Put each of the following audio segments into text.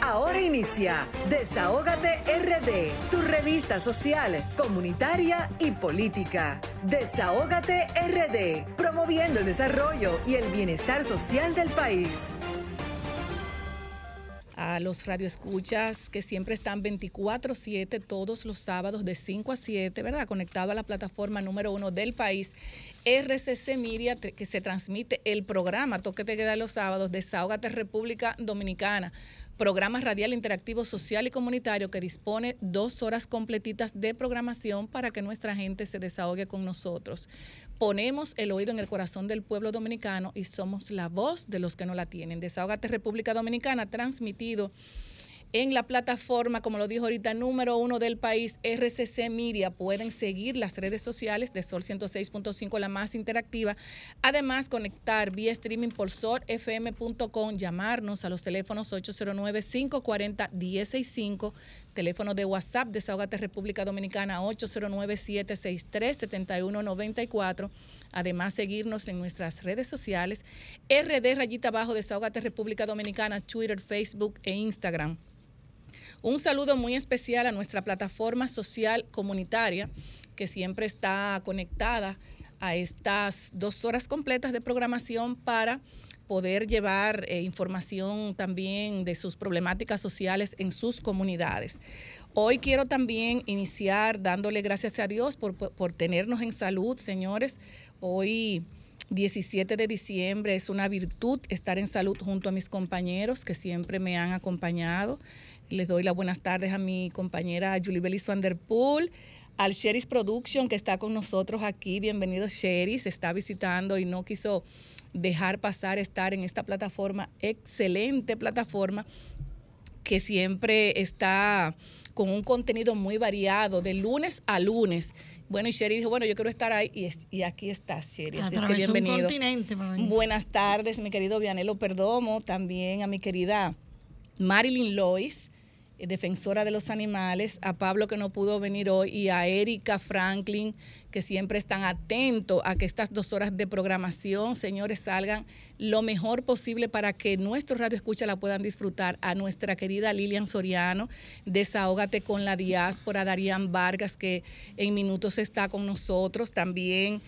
Ahora inicia Desahógate RD, tu revista social, comunitaria y política. Desahógate RD, promoviendo el desarrollo y el bienestar social del país a los radioescuchas que siempre están 24/7 todos los sábados de 5 a 7, ¿verdad? Conectado a la plataforma número uno del país, RCC Media, que se transmite el programa Toque te queda los sábados, Desahógate República Dominicana programa radial interactivo social y comunitario que dispone dos horas completitas de programación para que nuestra gente se desahogue con nosotros. Ponemos el oído en el corazón del pueblo dominicano y somos la voz de los que no la tienen. Desahógate República Dominicana, transmitido en la plataforma, como lo dijo ahorita, número uno del país, RCC Media. Pueden seguir las redes sociales de Sol 106.5, la más interactiva. Además, conectar vía streaming por solfm.com, llamarnos a los teléfonos 809-540-165, teléfono de WhatsApp, Desahogate República Dominicana 809-763-7194. Además, seguirnos en nuestras redes sociales, RD Rayita Abajo, Desahogate República Dominicana, Twitter, Facebook e Instagram. Un saludo muy especial a nuestra plataforma social comunitaria que siempre está conectada a estas dos horas completas de programación para poder llevar eh, información también de sus problemáticas sociales en sus comunidades. Hoy quiero también iniciar dándole gracias a Dios por, por tenernos en salud, señores. Hoy 17 de diciembre es una virtud estar en salud junto a mis compañeros que siempre me han acompañado. Les doy las buenas tardes a mi compañera Julie Bellis Vanderpool, al Sheris Production que está con nosotros aquí. Bienvenido Sheris, está visitando y no quiso dejar pasar estar en esta plataforma, excelente plataforma que siempre está con un contenido muy variado de lunes a lunes. Bueno, y Sherry dijo, bueno, yo quiero estar ahí y, y aquí estás, Sherry. Así es que bienvenido. Buenas tardes, mi querido Vianelo Perdomo, también a mi querida Marilyn Lois, defensora de los animales, a Pablo que no pudo venir hoy y a Erika Franklin, que siempre están atentos a que estas dos horas de programación, señores, salgan lo mejor posible para que nuestro radio escucha la puedan disfrutar. A nuestra querida Lilian Soriano, Desahógate con la diáspora, Darían Vargas, que en minutos está con nosotros, también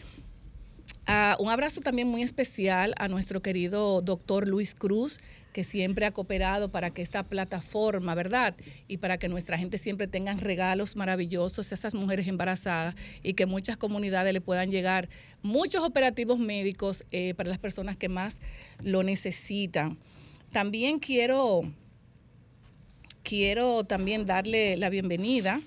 Ah, un abrazo también muy especial a nuestro querido doctor Luis Cruz, que siempre ha cooperado para que esta plataforma, ¿verdad? Y para que nuestra gente siempre tenga regalos maravillosos a esas mujeres embarazadas y que muchas comunidades le puedan llegar muchos operativos médicos eh, para las personas que más lo necesitan. También quiero, quiero también darle la bienvenida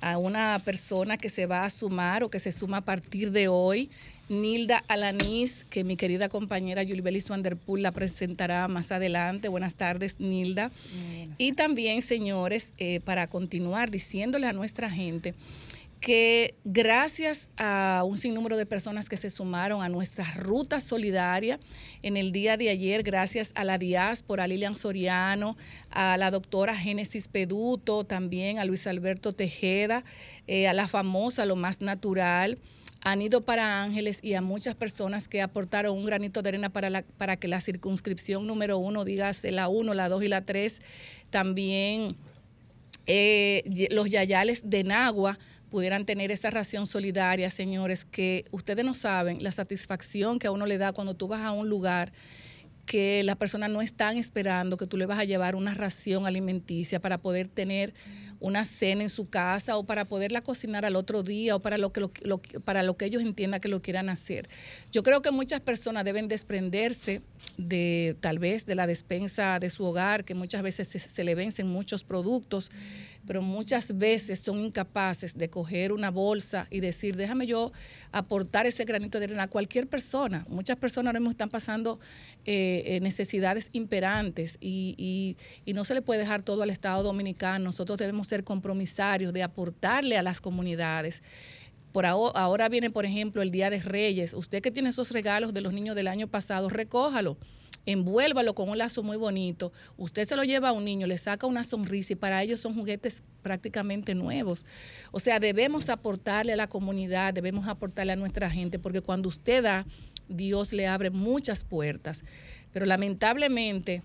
a una persona que se va a sumar o que se suma a partir de hoy Nilda Alanis, que mi querida compañera Belis Vanderpool la presentará más adelante. Buenas tardes, Nilda. y también, señores, eh, para continuar diciéndole a nuestra gente que gracias a un sinnúmero de personas que se sumaron a nuestra ruta solidaria en el día de ayer, gracias a la diáspora, a Lilian Soriano, a la doctora Génesis Peduto, también a Luis Alberto Tejeda, eh, a la famosa Lo Más Natural, han ido para Ángeles y a muchas personas que aportaron un granito de arena para, la, para que la circunscripción número uno, dígase la uno, la dos y la tres, también eh, los yayales de Nagua pudieran tener esa ración solidaria, señores, que ustedes no saben la satisfacción que a uno le da cuando tú vas a un lugar que las personas no están esperando que tú le vas a llevar una ración alimenticia para poder tener una cena en su casa o para poderla cocinar al otro día o para lo que, para lo que ellos entiendan que lo quieran hacer. Yo creo que muchas personas deben desprenderse de tal vez de la despensa de su hogar, que muchas veces se, se le vencen muchos productos pero muchas veces son incapaces de coger una bolsa y decir, déjame yo aportar ese granito de arena a cualquier persona. Muchas personas ahora mismo están pasando eh, eh, necesidades imperantes y, y, no se le puede dejar todo al Estado Dominicano. Nosotros debemos ser compromisarios de aportarle a las comunidades. Por ahora, ahora viene, por ejemplo, el Día de Reyes. Usted que tiene esos regalos de los niños del año pasado, recójalo envuélvalo con un lazo muy bonito, usted se lo lleva a un niño, le saca una sonrisa y para ellos son juguetes prácticamente nuevos. O sea, debemos aportarle a la comunidad, debemos aportarle a nuestra gente, porque cuando usted da, Dios le abre muchas puertas. Pero lamentablemente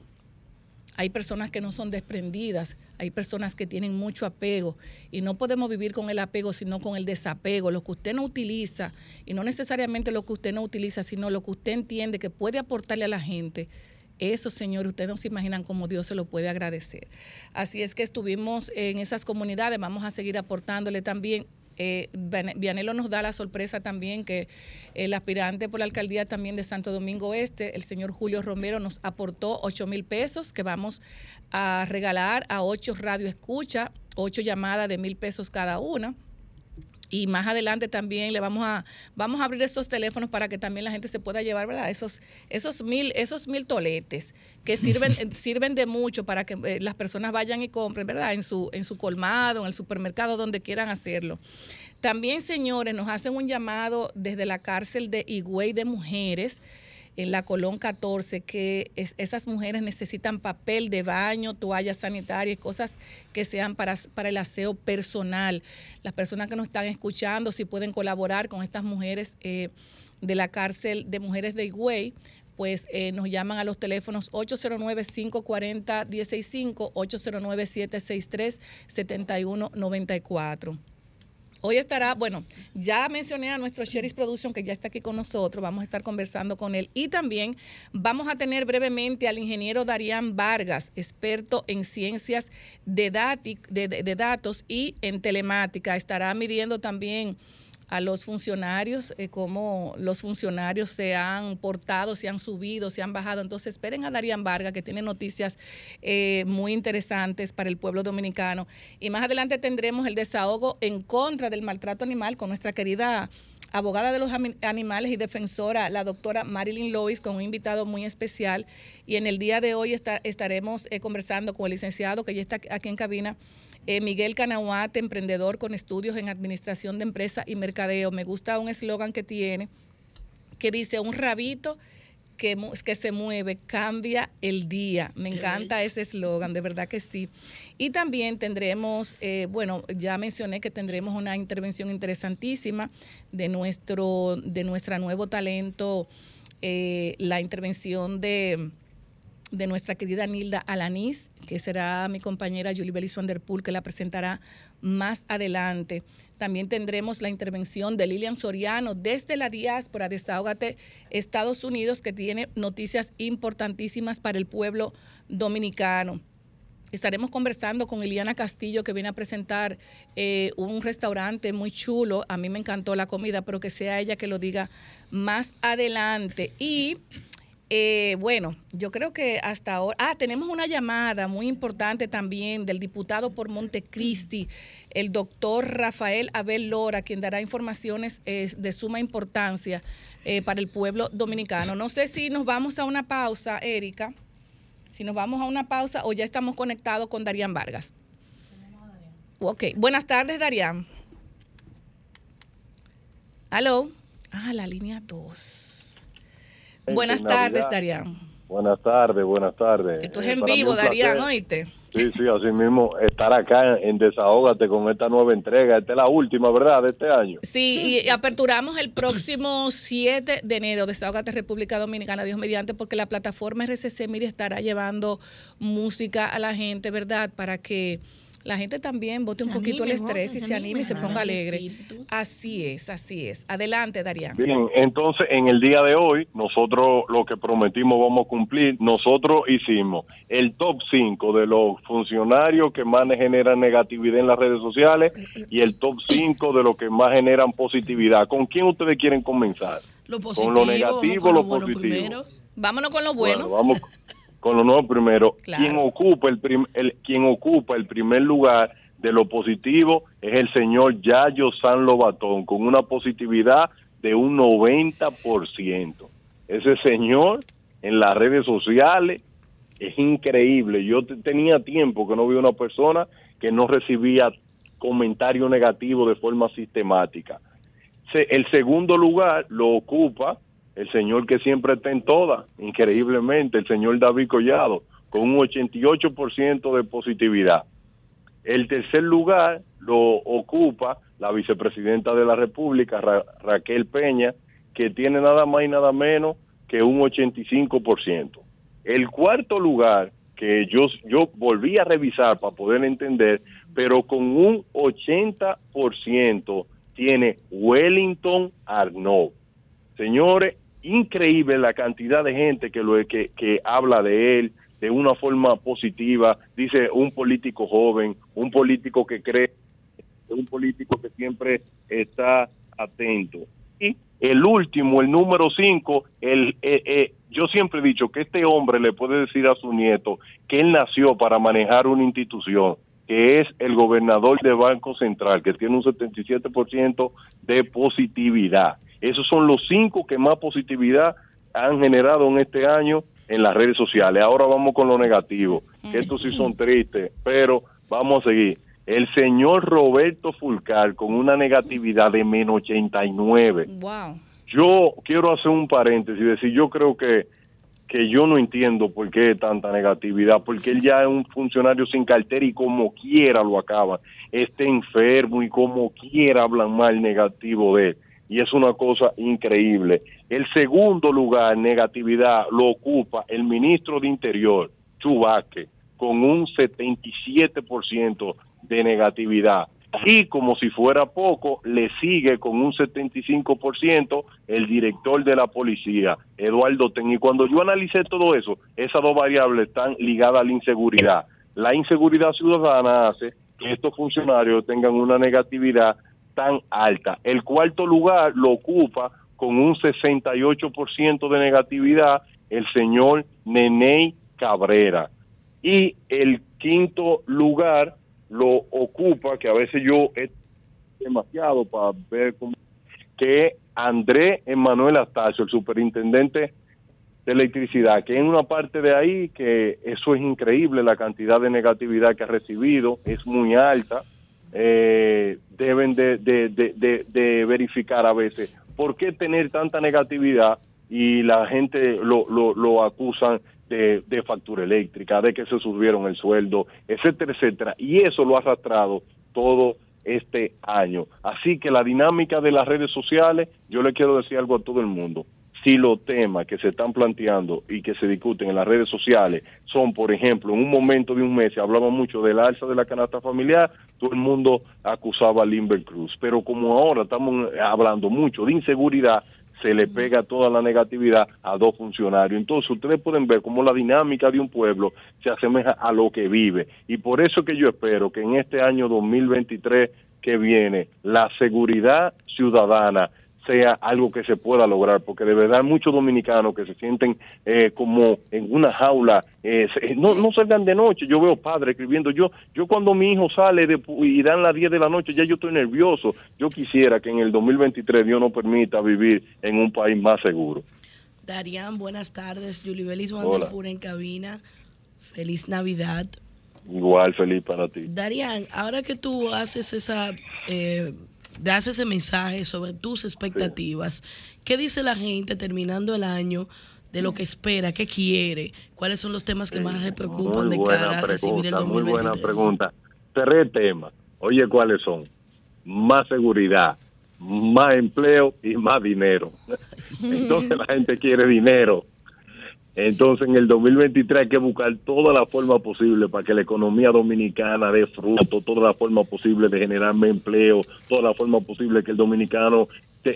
hay personas que no son desprendidas, hay personas que tienen mucho apego y no podemos vivir con el apego, sino con el desapego. Lo que usted no utiliza, y no necesariamente lo que usted no utiliza, sino lo que usted entiende que puede aportarle a la gente, eso, Señor, ustedes no se imaginan cómo Dios se lo puede agradecer. Así es que estuvimos en esas comunidades, vamos a seguir aportándole también eh, Vianelo nos da la sorpresa también que el aspirante por la alcaldía también de Santo Domingo Este, el señor Julio Romero, nos aportó 8 mil pesos que vamos a regalar a ocho radio escucha, ocho llamadas de mil pesos cada una y más adelante también le vamos a vamos a abrir estos teléfonos para que también la gente se pueda llevar verdad esos esos mil esos mil toletes que sirven sirven de mucho para que eh, las personas vayan y compren verdad en su en su colmado en el supermercado donde quieran hacerlo. También señores nos hacen un llamado desde la cárcel de Higüey de mujeres en la Colón 14 que esas mujeres necesitan papel de baño, toallas sanitarias, cosas que sean para, para el aseo personal. Las personas que nos están escuchando, si pueden colaborar con estas mujeres eh, de la cárcel de mujeres de Higüey, pues eh, nos llaman a los teléfonos 809-540-165, 809-763-7194. Hoy estará, bueno, ya mencioné a nuestro Sheris Production que ya está aquí con nosotros, vamos a estar conversando con él y también vamos a tener brevemente al ingeniero Darían Vargas, experto en ciencias de, de datos y en telemática. Estará midiendo también a los funcionarios, eh, cómo los funcionarios se han portado, se han subido, se han bajado. Entonces esperen a Darían Vargas, que tiene noticias eh, muy interesantes para el pueblo dominicano. Y más adelante tendremos el desahogo en contra del maltrato animal con nuestra querida abogada de los animales y defensora, la doctora Marilyn Lois, con un invitado muy especial. Y en el día de hoy estaremos eh, conversando con el licenciado que ya está aquí en cabina, eh, Miguel Canahuate, emprendedor con estudios en administración de empresa y mercadeo. Me gusta un eslogan que tiene que dice un rabito que, que, se mueve, cambia el día. Me encanta ese eslogan, de verdad que sí. Y también tendremos, eh, bueno, ya mencioné que tendremos una intervención interesantísima de nuestro, de nuestra nuevo talento, eh, la intervención de de nuestra querida Nilda Alanís, que será mi compañera Julie Belis Wanderpool, que la presentará más adelante. También tendremos la intervención de Lilian Soriano desde la diáspora de Desahógate, Estados Unidos, que tiene noticias importantísimas para el pueblo dominicano. Estaremos conversando con Eliana Castillo, que viene a presentar eh, un restaurante muy chulo. A mí me encantó la comida, pero que sea ella que lo diga más adelante. Y eh, bueno, yo creo que hasta ahora. Ah, tenemos una llamada muy importante también del diputado por Montecristi, el doctor Rafael Abel Lora, quien dará informaciones eh, de suma importancia eh, para el pueblo dominicano. No sé si nos vamos a una pausa, Erika. Si nos vamos a una pausa o ya estamos conectados con Darían Vargas. Ok, buenas tardes, Darían. Aló. Ah, la línea 2. Buenas tardes, Darían. Buenas tardes, buenas tardes. Esto es eh, en vivo, Darían, oíste. Sí, sí, así mismo estar acá en Desahógate con esta nueva entrega. Esta es la última, ¿verdad?, de este año. Sí, y aperturamos el próximo 7 de enero, Desahógate República Dominicana, Dios mediante, porque la plataforma RCC, mire, estará llevando música a la gente, ¿verdad?, para que la gente también bote un poquito el estrés y se, anime, y se ponga alegre. Así es, así es. Adelante, Darían. Bien, entonces en el día de hoy, nosotros lo que prometimos vamos a cumplir. Nosotros hicimos el top 5 de los funcionarios que más generan negatividad en las redes sociales y el top 5 de los que más generan positividad. ¿Con quién ustedes quieren comenzar? Lo positivo, ¿Con lo negativo o lo, positivo? Vámonos con lo bueno. bueno vamos con lo nuevo primero. Quien ocupa el, el, quien ocupa el primer lugar de lo positivo es el señor Yayo San Lobatón, con una positividad de un 90%. Ese señor en las redes sociales es increíble. Yo tenía tiempo que no vi una persona que no recibía comentario negativo de forma sistemática. el segundo lugar lo ocupa el señor que siempre está en todas, increíblemente, el señor David Collado, con un 88% de positividad. El tercer lugar lo ocupa la vicepresidenta de la República, Raquel Peña, que tiene nada más y nada menos que un 85%. El cuarto lugar que yo, yo volví a revisar para poder entender, pero con un 80% tiene Wellington Arnaud. Señores, increíble la cantidad de gente que, lo, que, que habla de él de una forma positiva. Dice un político joven, un político que cree, un político que siempre está atento. Y el último, el número 5, el, eh, eh, yo siempre he dicho que este hombre le puede decir a su nieto que él nació para manejar una institución, que es el gobernador de Banco Central, que tiene un 77% de positividad. Esos son los cinco que más positividad han generado en este año en las redes sociales. Ahora vamos con lo negativo. Estos sí son tristes, pero vamos a seguir. El señor Roberto Fulcar con una negatividad de menos 89. Wow. Yo quiero hacer un paréntesis y decir, yo creo que, que yo no entiendo por qué tanta negatividad, porque él ya es un funcionario sin cartera y como quiera lo acaba, está enfermo y como quiera hablan mal negativo de él. Y es una cosa increíble. El segundo lugar, negatividad, lo ocupa el ministro de Interior, Chubaque, con un 77% de negatividad y como si fuera poco, le sigue con un 75% el director de la policía, Eduardo Ten. Y cuando yo analicé todo eso, esas dos variables están ligadas a la inseguridad. La inseguridad ciudadana hace que estos funcionarios tengan una negatividad tan alta. El cuarto lugar lo ocupa con un 68% de negatividad el señor Neney Cabrera. Y el quinto lugar lo ocupa, que a veces yo es demasiado para ver cómo, que André Emanuel Astacio, el superintendente de electricidad, que en una parte de ahí que eso es increíble, la cantidad de negatividad que ha recibido es muy alta, eh, deben de, de, verificar a veces por qué tener tanta negatividad y la gente lo, lo, acusan de, factura eléctrica, de que se subieron el sueldo, etcétera, etcétera. Y eso lo ha arrastrado todo este año. Así que la dinámica de las redes sociales, yo le quiero decir algo a todo el mundo. Si los temas que se están planteando y que se discuten en las redes sociales son, por ejemplo, en un momento de un mes se hablaba mucho del alza de la canasta familiar, todo el mundo acusaba a Limber Cruz. Pero como ahora estamos hablando mucho de inseguridad, se le pega toda la negatividad a dos funcionarios. Entonces ustedes pueden ver cómo la dinámica de un pueblo se asemeja a lo que vive. Y por eso que yo espero que en este año 2023 que viene, la seguridad ciudadana sea algo que se pueda lograr, porque de verdad muchos dominicanos que se sienten eh, como en una jaula, eh, no, no salgan de noche, yo veo padres escribiendo, yo yo cuando mi hijo sale de, y dan las 10 de la noche, ya yo estoy nervioso, yo quisiera que en el 2023 Dios nos permita vivir en un país más seguro. Darían, buenas tardes, Julie Belis pura en cabina, feliz Navidad. Igual, feliz para ti. Darían, ahora que tú haces esa... Eh, das ese mensaje sobre tus expectativas. ¿Qué dice la gente terminando el año de lo que espera, qué quiere? ¿Cuáles son los temas que más le preocupan de cara a recibir el 2023? Muy buena pregunta. Tres temas. Oye, ¿cuáles son? Más seguridad, más empleo y más dinero. Entonces la gente quiere dinero. Entonces, en el 2023 hay que buscar toda la forma posible para que la economía dominicana dé fruto, toda la forma posible de generarme empleo, toda la forma posible que el dominicano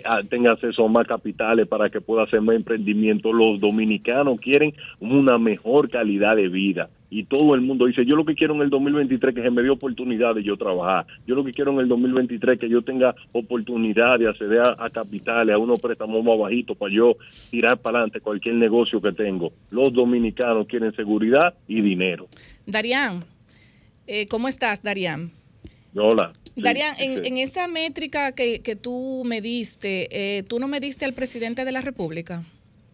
Ah, tenga acceso a más capitales para que pueda hacer más emprendimiento. Los dominicanos quieren una mejor calidad de vida y todo el mundo dice, yo lo que quiero en el 2023 que se me dé oportunidad de yo trabajar, yo lo que quiero en el 2023 que yo tenga oportunidad de acceder a, capitales, a unos préstamos más bajitos para yo tirar para adelante cualquier negocio que tengo. Los dominicanos quieren seguridad y dinero. Darían, eh, ¿cómo estás, Darían? Hola. Darían, en, en, esa métrica que, que tú me diste, eh, ¿tú no me diste al presidente de la República?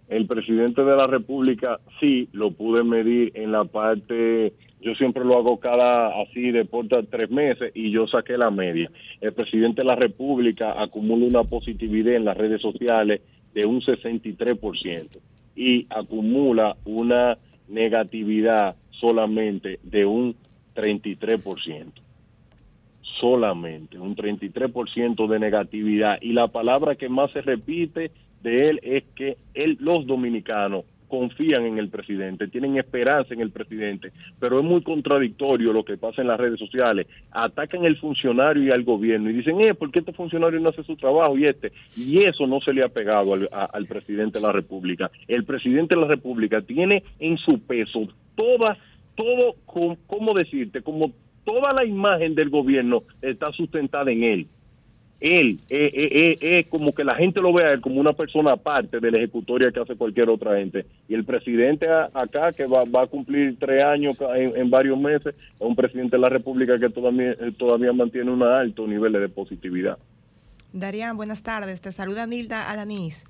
El presidente de la República sí lo pude medir en la parte, yo siempre lo hago cada así de por tres meses y yo saqué la media. El presidente de la República acumula una positividad en las redes sociales de un 63% y acumula una negatividad solamente de un 33% solamente, un 33% de negatividad. Y la palabra que más se repite de él es que él, los dominicanos confían en el presidente, tienen esperanza en el presidente, pero es muy contradictorio lo que pasa en las redes sociales. Atacan al funcionario y al gobierno y dicen, eh, ¿por qué este funcionario no hace su trabajo y este? Y eso no se le ha pegado al, al presidente de la República. El presidente de la República tiene en su peso toda, todo, ¿cómo decirte? Como toda la imagen del gobierno está sustentada en él él es eh, eh, eh, como que la gente lo vea él como una persona aparte de la ejecutoria que hace cualquier otra gente. Y el presidente acá, que va, a cumplir tres años en, varios meses, es un presidente de la República que todavía, todavía mantiene un alto nivel de positividad. Darían, buenas tardes. Te saluda Nilda Alanis.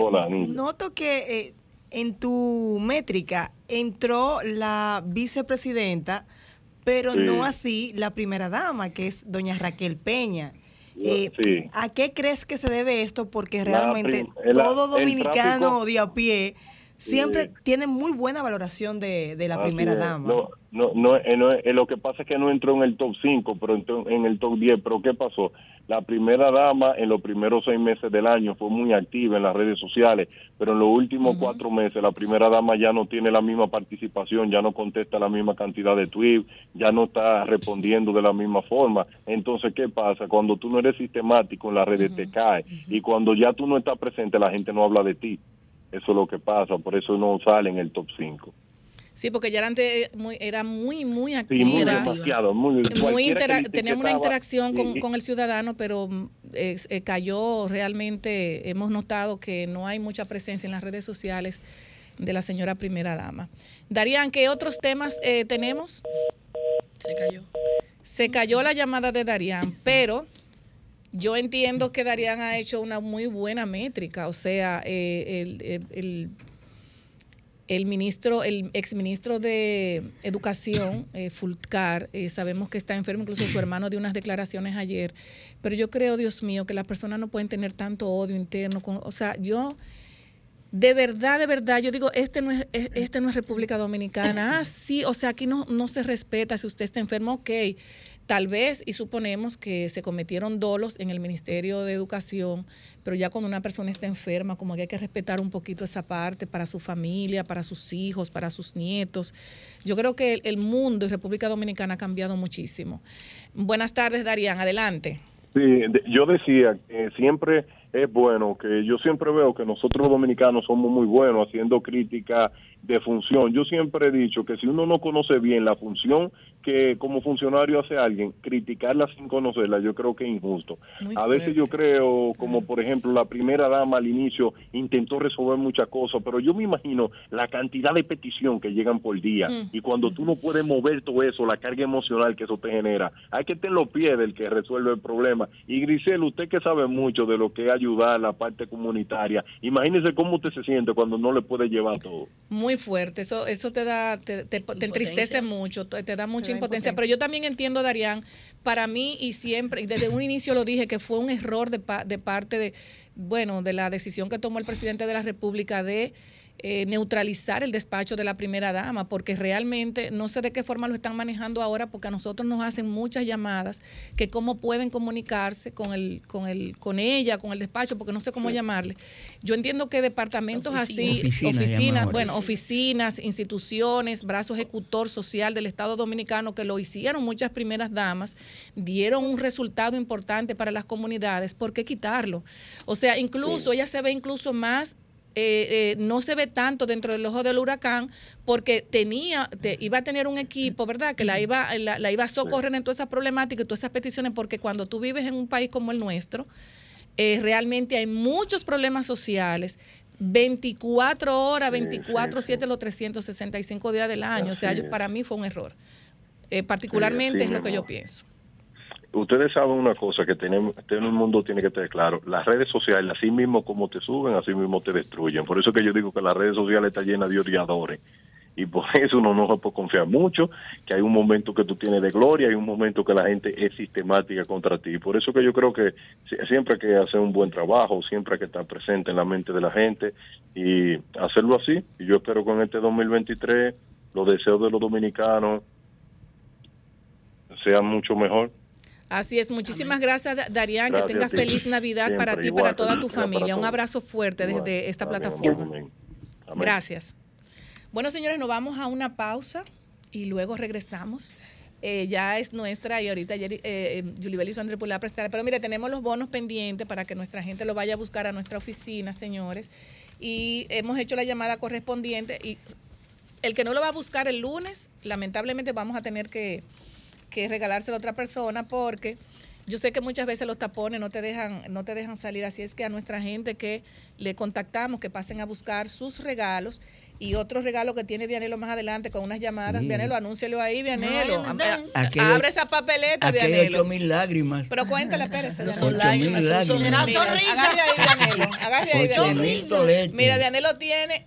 Hola, Nilda. Noto que en tu métrica entró la vicepresidenta, pero no así la primera dama, que es doña Raquel Peña. Eh, ¿A qué crees que se debe esto? Porque realmente todo dominicano de a pie siempre tiene muy buena valoración de, la primera dama. No, no, no, eh, eh, lo que pasa es que no entró en el top 5, pero entró en el top 10. Pero ¿qué pasó? La primera dama en los primeros seis meses del año fue muy activa en las redes sociales, pero en los últimos cuatro meses la primera dama ya no tiene la misma participación, ya no contesta la misma cantidad de tweets, ya no está respondiendo de la misma forma. Entonces, ¿qué pasa? Cuando tú no eres sistemático en las redes te cae y cuando ya tú no estás presente la gente no habla de ti. Eso es lo que pasa, por eso no sale en el top 5. Sí, porque ya antes muy, era muy, muy activa. Sí, muy demasiado, muy, teníamos una interacción con, el ciudadano, pero mm, eh, cayó realmente, hemos notado que no hay mucha presencia en las redes sociales de la señora primera dama. Darían, ¿qué otros temas eh, tenemos? Se cayó. Se cayó la llamada de Darían, pero yo entiendo que Darían ha hecho una muy buena métrica, o sea, eh, el, el el ministro, el exministro de Educación, eh, Fulcar, eh, sabemos que está enfermo, incluso su hermano dio unas declaraciones ayer, pero yo creo, Dios mío, que las personas no pueden tener tanto odio interno. o sea, yo, de verdad, de verdad, yo digo, este no es, este no es República Dominicana. Ah, sí, o sea, aquí no, no se respeta si usted está enfermo, ok. Tal vez, y suponemos que se cometieron dolos en el Ministerio de Educación, pero ya cuando una persona está enferma, como que hay que respetar un poquito esa parte para su familia, para sus hijos, para sus nietos. Yo creo que el, mundo y República Dominicana ha cambiado muchísimo. Buenas tardes, Darían, adelante. Sí, yo decía que siempre es bueno, que yo siempre veo que nosotros los dominicanos somos muy buenos haciendo crítica de función. Yo siempre he dicho que si uno no conoce bien la función que como funcionario hace alguien, criticarla sin conocerla, yo creo que es injusto. a veces yo creo, como por ejemplo la primera dama al inicio intentó resolver muchas cosas, pero yo me imagino la cantidad de petición que llegan por día mm. y cuando tú no puedes mover todo eso, la carga emocional que eso te genera, hay que tener los pies del que resuelve el problema. Y Grisel, usted que sabe mucho de lo que es ayudar a la parte comunitaria, imagínese cómo usted se siente cuando no le puede llevar todo. Muy fuerte, eso eso te da te, te, entristece mucho, te, da mucha impotencia. Pero yo también entiendo, Darían, para mí y siempre, y desde un inicio lo dije, que fue un error de, de parte de, bueno, de la decisión que tomó el presidente de la República de eh, neutralizar el despacho de la primera dama, porque realmente no sé de qué forma lo están manejando ahora, porque a nosotros nos hacen muchas llamadas que cómo pueden comunicarse con el, con el, con ella, con el despacho, porque no sé cómo llamarle. Yo entiendo que departamentos así, oficinas, bueno, oficinas, instituciones, brazo ejecutor social del Estado Dominicano que lo hicieron muchas primeras damas, dieron un resultado importante para las comunidades, ¿por qué quitarlo? O sea, incluso ella se ve incluso más eh, eh, no se ve tanto dentro del ojo del huracán porque tenía, iba a tener un equipo, ¿verdad? Que la iba, la, iba a socorrer en todas esas problemáticas y todas esas peticiones, porque cuando tú vives en un país como el nuestro, eh, realmente hay muchos problemas sociales. 24 horas, 24, 7, los 365 días del año. o sea, para mí fue un error. particularmente es lo que yo pienso ustedes saben una cosa que tenemos, todo el mundo tiene que tener claro, las redes sociales, así mismo como te suben, así mismo te destruyen. Por eso que yo digo que las redes sociales están llenas de odiadores. Y por eso uno no se puede confiar mucho, que hay un momento que tú tienes de gloria, hay un momento que la gente es sistemática contra ti. Por eso que yo creo que siempre hay que hacer un buen trabajo, siempre hay que estar presente en la mente de la gente y hacerlo así. Y yo espero en este 2023 los deseos de los dominicanos sean mucho mejor. Así es, muchísimas gracias Darían, que tengas feliz Navidad para ti y para toda tu familia. Un abrazo fuerte desde esta plataforma. Gracias. Bueno, señores, nos vamos a una pausa y luego regresamos. Eh, ya es nuestra y ahorita ayer, eh, Julibel hizo André la presentar. Pero mire, tenemos los bonos pendientes para que nuestra gente lo vaya a buscar a nuestra oficina, señores. Y hemos hecho la llamada correspondiente y el que no lo va a buscar el lunes, lamentablemente vamos a tener que, que regalárselo a otra persona porque yo sé que muchas veces los tapones no te dejan, no te dejan salir, así es que a nuestra gente que le contactamos que pasen a buscar sus regalos y otro regalo que tiene Vianelo más adelante con unas llamadas. Vianelo, anúncielo ahí, Vianelo. Abre esa papeleta, Vianelo. ocho mil lágrimas. Pero cuéntale, espérese. No son lágrimas, son sonrisas. Agarre ahí, Vianelo. Agarre ahí, Vianelo. Mira, Vianelo tiene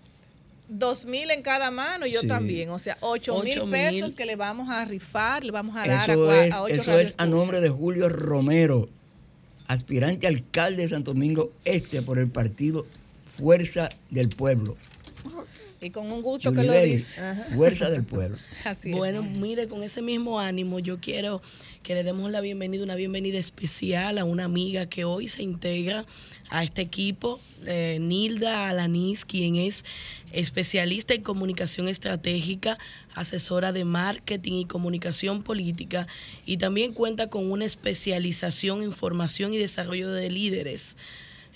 dos mil en cada mano y yo también. O sea, ocho, mil pesos que le vamos a rifar, le vamos a dar a, es, a Eso es a nombre de Julio Romero, aspirante alcalde de Santo Domingo Este por el partido Fuerza del Pueblo. Y con un gusto que lo dice. Fuerza del pueblo. Así bueno, mire, con ese mismo ánimo, yo quiero que le demos la bienvenida, una bienvenida especial a una amiga que hoy se integra a este equipo, eh, Nilda Alanis, quien es especialista en comunicación estratégica, asesora de marketing y comunicación política y también cuenta con una especialización en formación y desarrollo de líderes.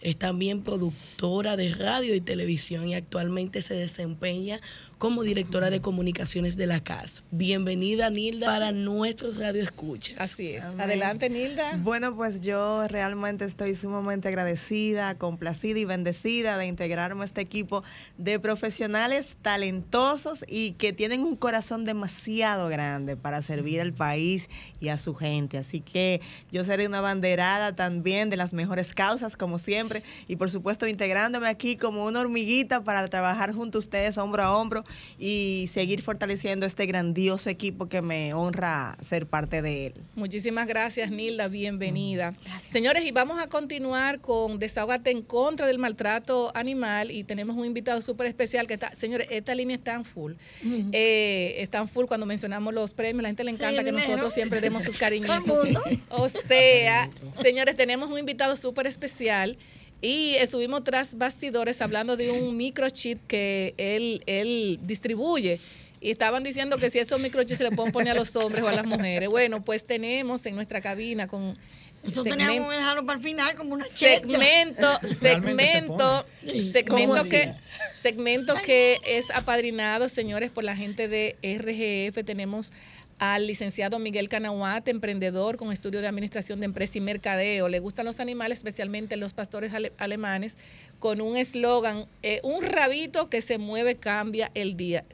Es también productora de radio y televisión y actualmente se desempeña como directora de comunicaciones de la CAS. Bienvenida, Nilda, para nuestros radioescuchas. Así es. Adelante, Nilda. Bueno, pues yo realmente estoy sumamente agradecida, complacida y bendecida de integrarme a este equipo de profesionales talentosos y que tienen un corazón demasiado grande para servir al país y a su gente. Así que yo seré una banderada también de las mejores causas, como siempre, y por supuesto integrándome aquí como una hormiguita para trabajar junto a ustedes hombro a hombro y seguir fortaleciendo este grandioso equipo que me honra ser parte de él. Muchísimas gracias, Nilda. Bienvenida. Mm, Señores, y vamos a continuar con Desahogate en contra del maltrato animal y tenemos un invitado súper especial que está, señores, esta línea está en full. Eh, está en full cuando mencionamos los premios. La gente le encanta que nosotros siempre demos sus cariñitos. o sea, señores, tenemos un invitado súper especial. Y estuvimos tras bastidores hablando de un microchip que él, él distribuye. Y estaban diciendo que si esos microchips se le pueden poner a los hombres o a las mujeres. Bueno, pues tenemos en nuestra cabina con nosotros teníamos que dejarlo para el final como una segmento, segmento, segmento que, segmento que es apadrinado, señores, por la gente de RGF. Tenemos al licenciado Miguel Canahuate, emprendedor con estudio de administración de empresa y mercadeo. Le gustan los animales, especialmente los pastores alemanes, con un eslogan, eh, un rabito que se mueve cambia el día.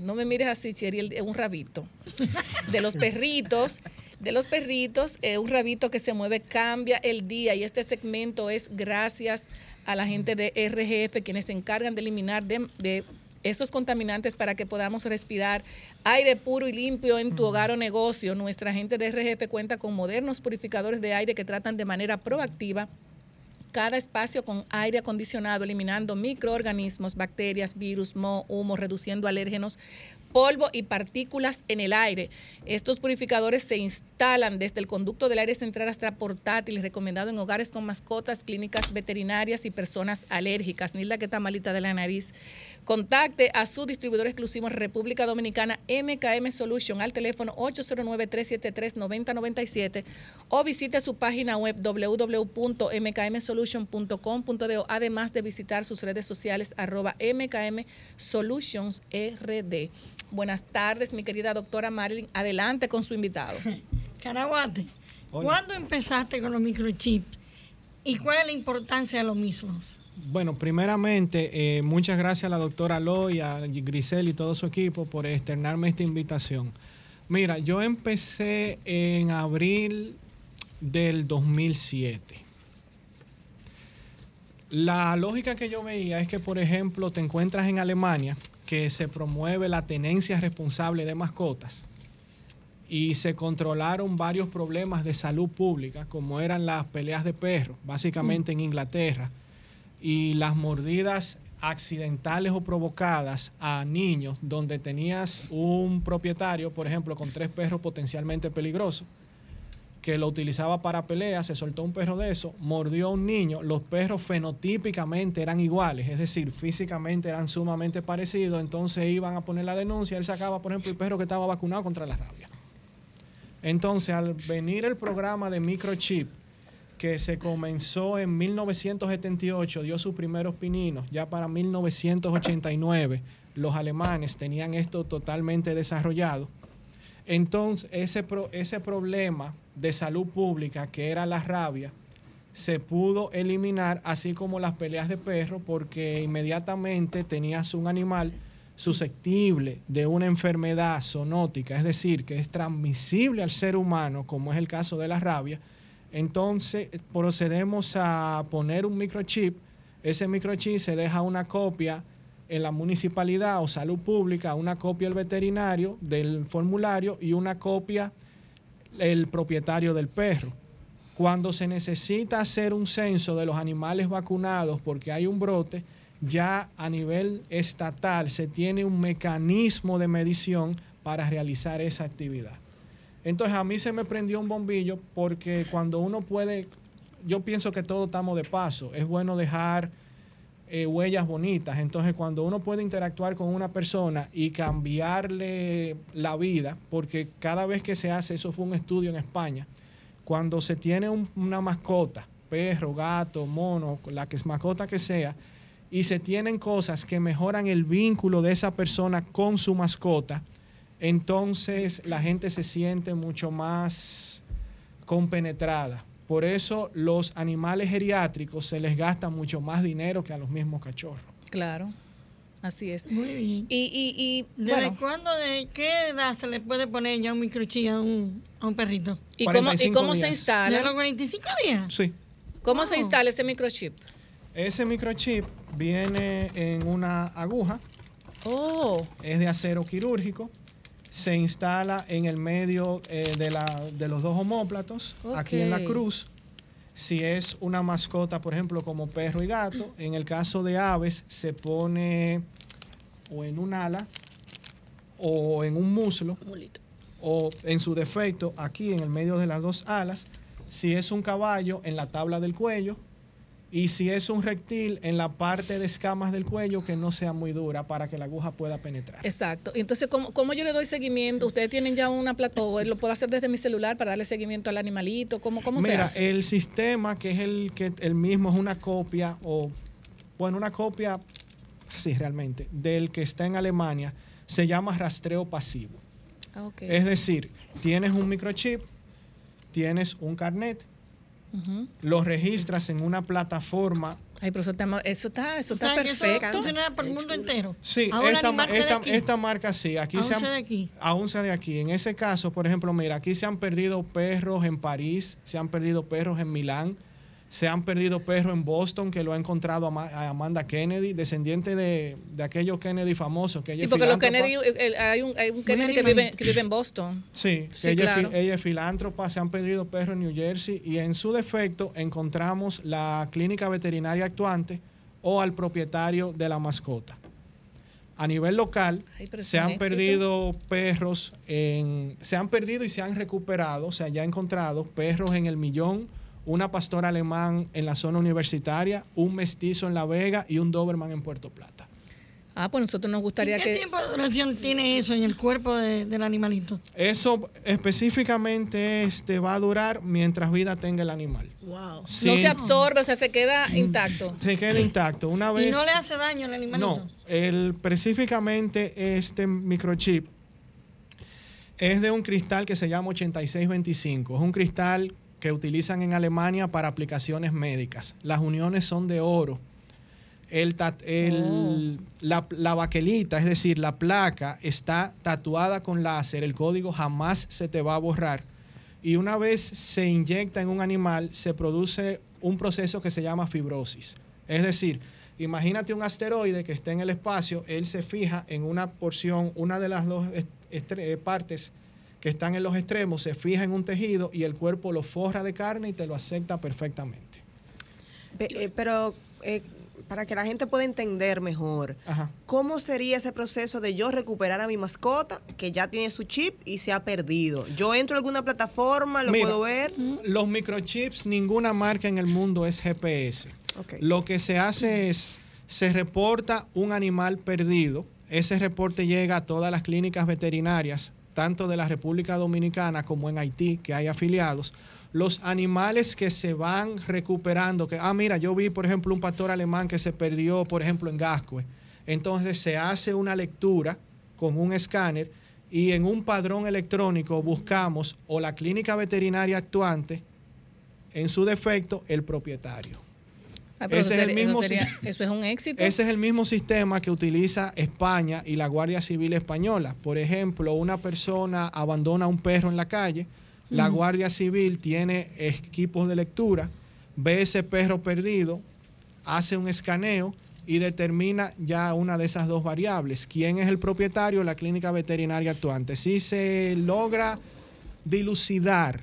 no me mires así, Cheri, un rabito. De los perritos, de los perritos, un rabito que se mueve cambia el día. Y este segmento es gracias a la gente de RGF, quienes se encargan de eliminar de esos contaminantes para que podamos respirar aire puro y limpio en tu hogar o negocio. Nuestra gente de RGP cuenta con modernos purificadores de aire que tratan de manera proactiva cada espacio con aire acondicionado, eliminando microorganismos, bacterias, virus, moho, humo, reduciendo alérgenos, polvo y partículas en el aire. Estos purificadores se instalan desde el conducto del aire central hasta portátil, recomendado en hogares con mascotas, clínicas veterinarias y personas alérgicas. Nilda, que está malita de la nariz. Contacte a su distribuidor exclusivo en República Dominicana, MKM Solution, al teléfono 809-373-9097 o visite su página web www.mkmsolution.com.do, además de visitar sus redes sociales arroba MKM Solutions RD. Buenas tardes, mi querida doctora Marilyn. Adelante con su invitado. Caraguate, ¿cuándo empezaste con los microchips y cuál es la importancia de los mismos? Bueno, primeramente, eh, muchas gracias a la doctora Loy, a Grisel y todo su equipo por externarme esta invitación. Mira, yo empecé en abril del 2007. La lógica que yo veía es que, por ejemplo, te encuentras en Alemania, que se promueve la tenencia responsable de mascotas y se controlaron varios problemas de salud pública, como eran las peleas de perros, básicamente en Inglaterra y las mordidas accidentales o provocadas a niños donde tenías un propietario, por ejemplo, con tres perros potencialmente peligrosos. que lo utilizaba para peleas, se soltó un perro de eso, mordió a un niño, los perros fenotípicamente eran iguales, es decir, físicamente eran sumamente parecidos, entonces iban a poner la denuncia, él sacaba, por ejemplo, el perro que estaba vacunado contra la rabia. Entonces, al venir el programa de microchip, que se comenzó en 1978, dio sus primeros pininos, ya para 1989 los alemanes tenían esto totalmente desarrollado. Entonces, ese, ese problema de salud pública, que era la rabia, se pudo eliminar, así como las peleas de perro, porque inmediatamente tenías un animal susceptible de una enfermedad zoonótica, es decir, que es transmisible al ser humano, como es el caso de la rabia, entonces procedemos a poner un microchip, ese microchip se deja una copia en la municipalidad o salud pública, una copia el veterinario del formulario y una copia el propietario del perro. Cuando se necesita hacer un censo de los animales vacunados porque hay un brote, ya a nivel estatal se tiene un mecanismo de medición para realizar esa actividad. Entonces a mí se me prendió un bombillo porque cuando uno puede, yo pienso que todos estamos de paso, es bueno dejar eh, huellas bonitas. Entonces, cuando uno puede interactuar con una persona y cambiarle la vida, porque cada vez que se hace, eso fue un estudio en España, cuando se tiene una mascota, perro, gato, mono, la que es mascota que sea, y se tienen cosas que mejoran el vínculo de esa persona con su mascota, entonces la gente se siente mucho más compenetrada. Por eso los animales geriátricos se les gasta mucho más dinero que a los mismos cachorros. Claro, así es. Muy bien. Y, y, ¿Desde cuándo, de qué edad se le puede poner ya un microchip a un, a un perrito? ¿Y cómo, ¿y cómo se instala? ¿De los 45 días? Sí. ¿Cómo se instala ese microchip? Ese microchip viene en una aguja. Oh. Es de acero quirúrgico se instala en el medio eh, de, la, de, los dos homóplatos, aquí en la cruz. Si es una mascota, por ejemplo, como perro y gato, en el caso de aves se pone o en un ala o en un muslo o en su defecto aquí en el medio de las dos alas. Si es un caballo, en la tabla del cuello y si es un reptil, en la parte de escamas del cuello que no sea muy dura para que la aguja pueda penetrar. Exacto. Entonces, ¿cómo, yo le doy seguimiento? ¿Ustedes tienen ya una plataforma? ¿Lo puedo hacer desde mi celular para darle seguimiento al animalito? ¿Cómo, cómo se hace? Mira, el sistema que es el que el mismo es una copia o, bueno, una copia, sí, realmente, del que está en Alemania, se llama rastreo pasivo. Ah, es decir, tienes un microchip, tienes un carnet, lo registras en una plataforma. Ay, pero eso está, eso está, eso está perfecto. Eso para el mundo entero. Sí, esta, esta, marca sí. Aquí aún se de aquí. Aún sea de aquí. En ese caso, por ejemplo, mira, aquí se han perdido perros en París, se han perdido perros en Milán, se han perdido perros en Boston, que lo ha encontrado a Amanda Kennedy, descendiente de, de aquellos Kennedy famosos. Que sí, porque los Kennedy, hay un, hay un Kennedy que vive, que vive, en Boston. Sí, que ella, ella, es filántropa, se han perdido perros en New Jersey y en su defecto encontramos la clínica veterinaria actuante o al propietario de la mascota. A nivel local, se han perdido perros, en, se han perdido y se han recuperado, se han encontrado perros en el millón una pastora alemán en la zona universitaria, un mestizo en La Vega y un Doberman en Puerto Plata. Ah, pues nosotros nos gustaría ¿Y ¿Qué tiempo de duración tiene eso en el cuerpo del animalito? Eso específicamente este, va a durar mientras vida tenga el animal. Wow. no se absorbe, o sea, se queda intacto. Se queda intacto. Una vez, ¿Y no le hace daño al animalito? No, el, específicamente este microchip es de un cristal que se llama 8625. Es un cristal que utilizan en Alemania para aplicaciones médicas. Las uniones son de oro. El, oh. la, la, baquelita, es decir, la placa, está tatuada con láser. El código jamás se te va a borrar. Y una vez se inyecta en un animal, se produce un proceso que se llama fibrosis. Es decir, imagínate un asteroide que está en el espacio, él se fija en una porción, una de las dos partes que están en los extremos, se fija en un tejido y el cuerpo lo forra de carne y te lo acepta perfectamente. Eh, pero, eh, para que la gente pueda entender mejor, ¿cómo sería ese proceso de yo recuperar a mi mascota que ya tiene su chip y se ha perdido? ¿Yo entro a alguna plataforma, lo puedo ver? Los microchips, ninguna marca en el mundo es GPS. Lo que se hace es, se reporta un animal perdido, ese reporte llega a todas las clínicas veterinarias, tanto de la República Dominicana como en Haití, que hay afiliados los animales que se van recuperando, que, ah, mira, yo vi, por ejemplo, un pastor alemán que se perdió, por ejemplo, en Gascue. Entonces se hace una lectura con un escáner y en un padrón electrónico buscamos o la clínica veterinaria actuante, en su defecto, el propietario. Ese es el mismo eso es un éxito. Ese es el mismo sistema que utiliza España y la Guardia Civil Española. Por ejemplo, una persona abandona un perro en la calle, la Guardia Civil tiene equipos de lectura, ve ese perro perdido, hace un escaneo y determina ya una de esas dos variables. ¿Quién es el propietario? La clínica veterinaria actuante. Si se logra dilucidar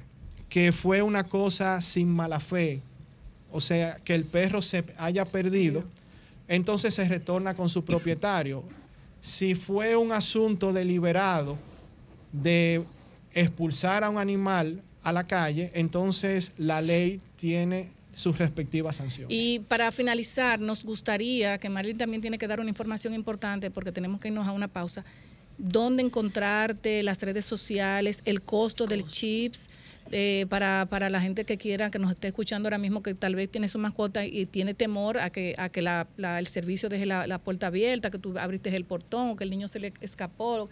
que fue una cosa sin mala fe, o sea, que el perro se haya perdido, entonces se retorna con su propietario. Si fue un asunto deliberado de expulsar a un animal a la calle, entonces la ley tiene sus respectivas sanciones. Y para finalizar, nos gustaría que Marilyn también tiene que dar una información importante porque tenemos que irnos a una pausa. ¿Dónde encontrarte, las redes sociales, el costo del chips? Eh, para, para la gente que quiera, que nos esté escuchando ahora mismo, que tal vez tiene su mascota y tiene temor a que, a que la, el servicio deje la, la, puerta abierta, que tú abriste el portón o que el niño se le escapó.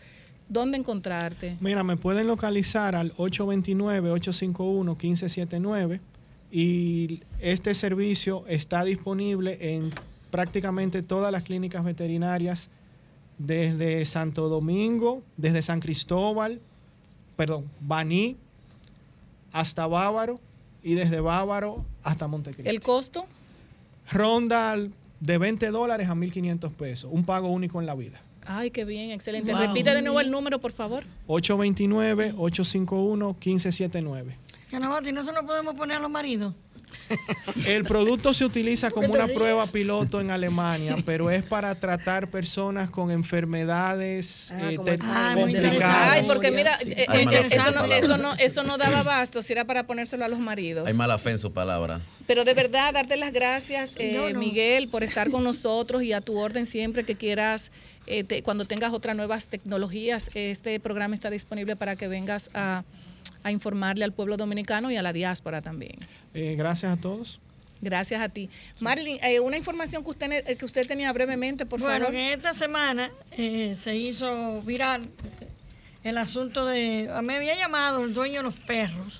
¿Dónde encontrarte? Mira, me pueden localizar al 829-851-1579 y este servicio está disponible en prácticamente todas las clínicas veterinarias desde Santo Domingo, desde San Cristóbal, perdón, Baní hasta Bávaro y desde Bávaro hasta Montecristo. ¿El costo? Ronda de 20 dólares a 1.500 pesos, un pago único en la vida. Ay, qué bien, excelente. Repite de nuevo el número, por favor. 829-851-1579. Que no, no se lo podemos poner a los maridos. El producto se utiliza como una prueba piloto en Alemania, pero es para tratar personas con enfermedades ah, eh, complicadas. Ay, porque mira, eh, eh, eso, no, eso, no, eso no daba basto, si era para ponérselo a los maridos. Hay mala fe en su palabra. Pero de verdad, darte las gracias, Miguel, por estar con nosotros y a tu orden siempre que quieras eh, cuando tengas otras nuevas tecnologías, este programa está disponible para que vengas a, informarle al pueblo dominicano y a la diáspora también. Eh, gracias a todos. Gracias a ti. Marlene, eh, una información que usted, que usted tenía brevemente, por favor. Bueno, en esta semana se hizo viral el asunto de... Me había llamado el dueño de los perros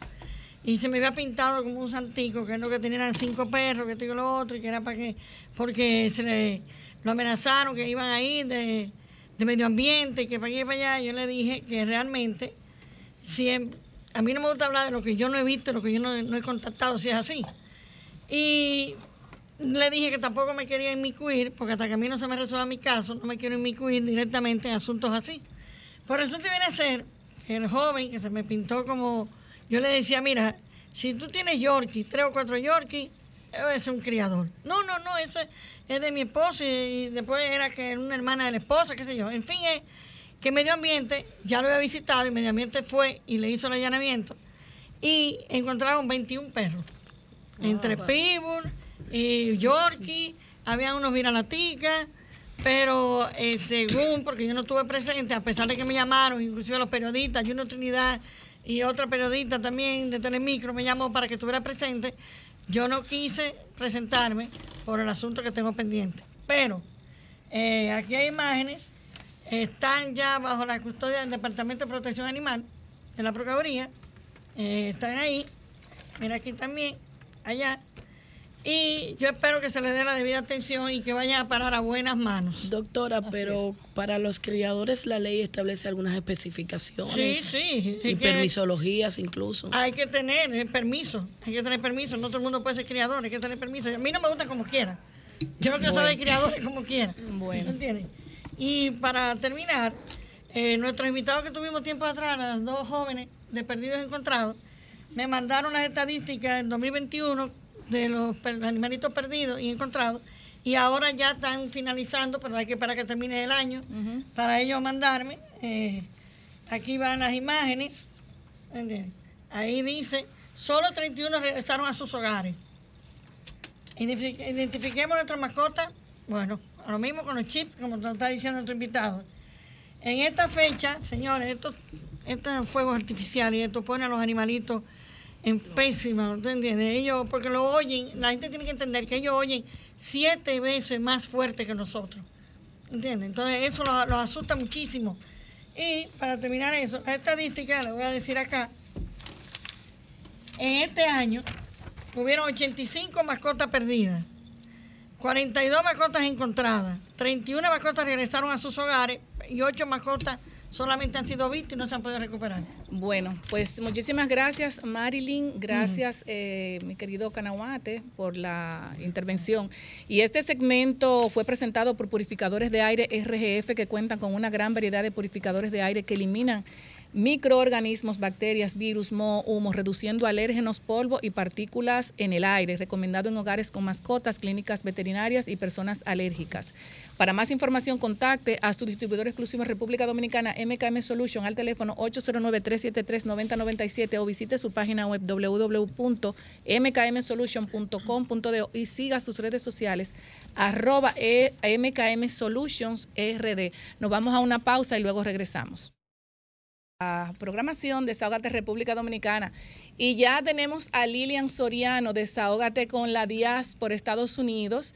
y se me había pintado como un santico, que es lo que tenían cinco perros, que tengo lo otro, y que era para que... Porque se le lo amenazaron que iban a ir de, medio ambiente, que para aquí y para allá. Yo le dije que realmente, si a mí no me gusta hablar de lo que yo no he visto, lo que yo no, he contactado, si es así. Y le dije que tampoco me quería inmiscuir, porque hasta que a mí no se me resuelva mi caso, no me quiero inmiscuir directamente en asuntos así. Por eso te viene a ser el joven que se me pintó como, yo le decía, mira, si tú tienes Yorkie, tres o cuatro Yorkie, es un criador. No, no, no, ese es de mi esposa y, después era que era una hermana de la esposa, qué sé yo. En fin, es que Medio Ambiente ya lo había visitado y Medio Ambiente fue y le hizo el allanamiento y encontraron 21 perros. Ah, entre Pitbull y Yorkie, había unos viralaticas, pero eh, según, porque yo no estuve presente, a pesar de que me llamaron, inclusive los periodistas, Juno Trinidad y otra periodista también de Telemicro me llamó para que estuviera presente, yo no quise presentarme por el asunto que tengo pendiente, pero eh, aquí hay imágenes, están ya bajo la custodia del Departamento de Protección Animal de la Procuraduría, eh, están ahí, mira aquí también, allá, y yo espero que se le dé la debida atención y que vaya a parar a buenas manos. Doctora, pero para los criadores la ley establece algunas especificaciones. Sí, sí. Y permisologías incluso. Hay que tener eh, permiso, hay que tener permiso. No todo el mundo puede ser criador, hay que tener permiso. A mí no me gusta como quiera. Yo no quiero ser criador como quiera. Bueno. ¿Entiendes? Y para terminar, eh, nuestros invitados que tuvimos tiempo atrás, las dos jóvenes de Perdidos Encontrados, me mandaron las estadísticas en 2021 de los animalitos perdidos y encontrados y ahora ya están finalizando, pero hay que esperar que termine el año para ellos mandarme. Eh, aquí van las imágenes. Ahí dice, solo 31 regresaron a sus hogares. Identifiquemos nuestra mascota, bueno, lo mismo con los chips, como nos está diciendo nuestro invitado. En esta fecha, señores, estos, estos fuegos artificiales esto pone a los animalitos en pésima, ¿entiendes? Ellos, porque lo oyen, la gente tiene que entender que ellos oyen siete veces más fuerte que nosotros, ¿entiendes? Entonces eso los, los asusta muchísimo. Y para terminar eso, la estadística, le voy a decir acá, en este año hubieron 85 mascotas perdidas, 42 mascotas encontradas, 31 mascotas regresaron a sus hogares y 8 mascotas solamente han sido vistos y no se han podido recuperar. Bueno, pues muchísimas gracias Marilyn, gracias eh, mi querido Canahuate por la intervención. Y este segmento fue presentado por purificadores de aire RGF que cuentan con una gran variedad de purificadores de aire que eliminan microorganismos, bacterias, virus, moho, humo, reduciendo alérgenos, polvo y partículas en el aire, recomendado en hogares con mascotas, clínicas veterinarias y personas alérgicas. Para más información, contacte a su distribuidor exclusivo en República Dominicana, MKM Solution, al teléfono 809-373-9097 o visite su página web www.mkmsolution.com.de y siga sus redes sociales arroba e, MKM Solutions RD. Nos vamos a una pausa y luego regresamos programación Desahogate República Dominicana. Y ya tenemos a Lilian Soriano, Desahogate con la DIAS por Estados Unidos.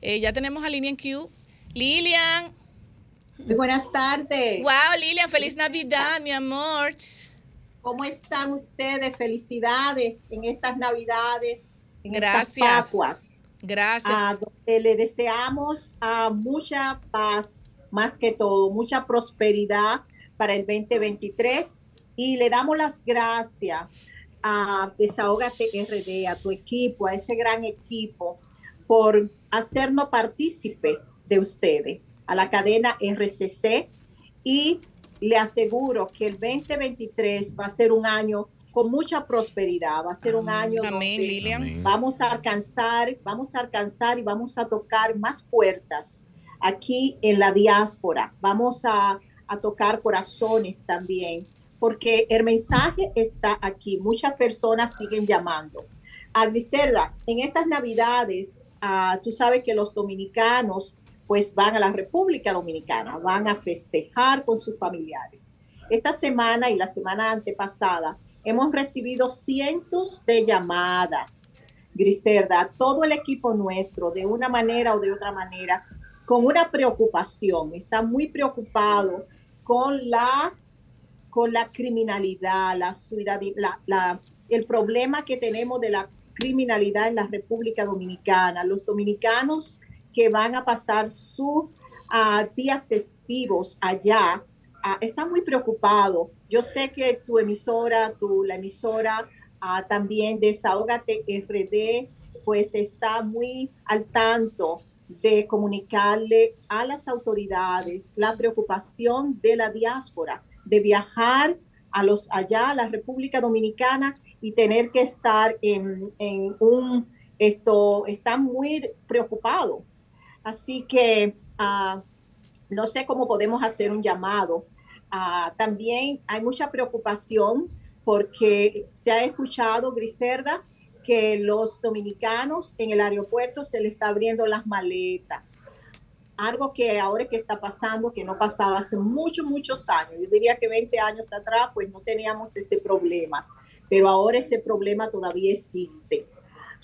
Eh, ya tenemos a Lilian Q. Lilian. buenas tardes. Wow, Lilian, feliz Navidad, mi amor. ¿Cómo están ustedes? Felicidades en estas Navidades, en Gracias. estas Gracias. A le deseamos a mucha paz, más que todo, mucha prosperidad para el 2023 y le damos las gracias a Desahogate RD, a tu equipo, a ese gran equipo, por hacernos partícipe de ustedes, a la cadena RCC y le aseguro que el 2023 va a ser un año con mucha prosperidad, va a ser un año donde vamos a alcanzar, vamos a alcanzar y vamos a tocar más puertas aquí en la diáspora. Vamos a a tocar corazones también, porque el mensaje está aquí. Muchas personas siguen llamando. A Griselda, en estas navidades, ah, tú sabes que los dominicanos pues van a la República Dominicana, van a festejar con sus familiares. Esta semana y la semana antepasada hemos recibido cientos de llamadas, Griselda, todo el equipo nuestro, de una manera o de otra manera, con una preocupación, está muy preocupado con la, con la criminalidad, la, la, el problema que tenemos de la criminalidad en la República Dominicana. Los dominicanos que van a pasar sus ah, días festivos allá uh, están muy preocupados. Yo sé que tu emisora, tu, la emisora uh, también Desahógate RD, pues está muy al tanto de comunicarle a las autoridades la preocupación de la diáspora, de viajar a los allá a la República Dominicana y tener que estar en, un esto está muy preocupado. Así que ah, no sé cómo podemos hacer un llamado. Ah, también hay mucha preocupación porque se ha escuchado, Griselda, que los dominicanos en el aeropuerto se le está abriendo las maletas. Algo que ahora que está pasando, que no pasaba hace muchos, muchos años. Yo diría que 20 años atrás, pues no teníamos ese problema, pero ahora ese problema todavía existe.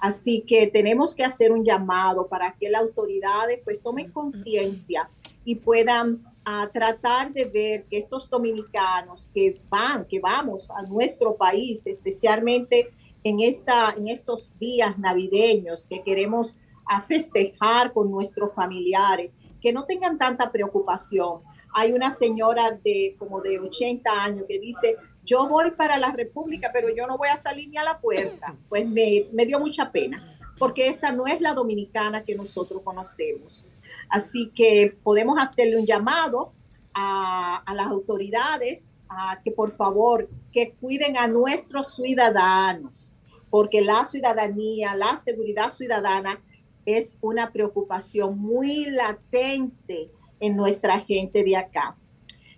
Así que tenemos que hacer un llamado para que las autoridades pues tomen conciencia y puedan a ah, tratar de ver que estos dominicanos que van, que vamos a nuestro país, especialmente en, esta, en estos días navideños que queremos a festejar con nuestros familiares, que no tengan tanta preocupación. Hay una señora de como de 80 años que dice, yo voy para la República, pero yo no voy a salir ni a la puerta. Pues me, me dio mucha pena, porque esa no es la dominicana que nosotros conocemos. Así que podemos hacerle un llamado a, a las autoridades a que por favor que cuiden a nuestros ciudadanos, porque la ciudadanía, la seguridad ciudadana es una preocupación muy latente en nuestra gente de acá.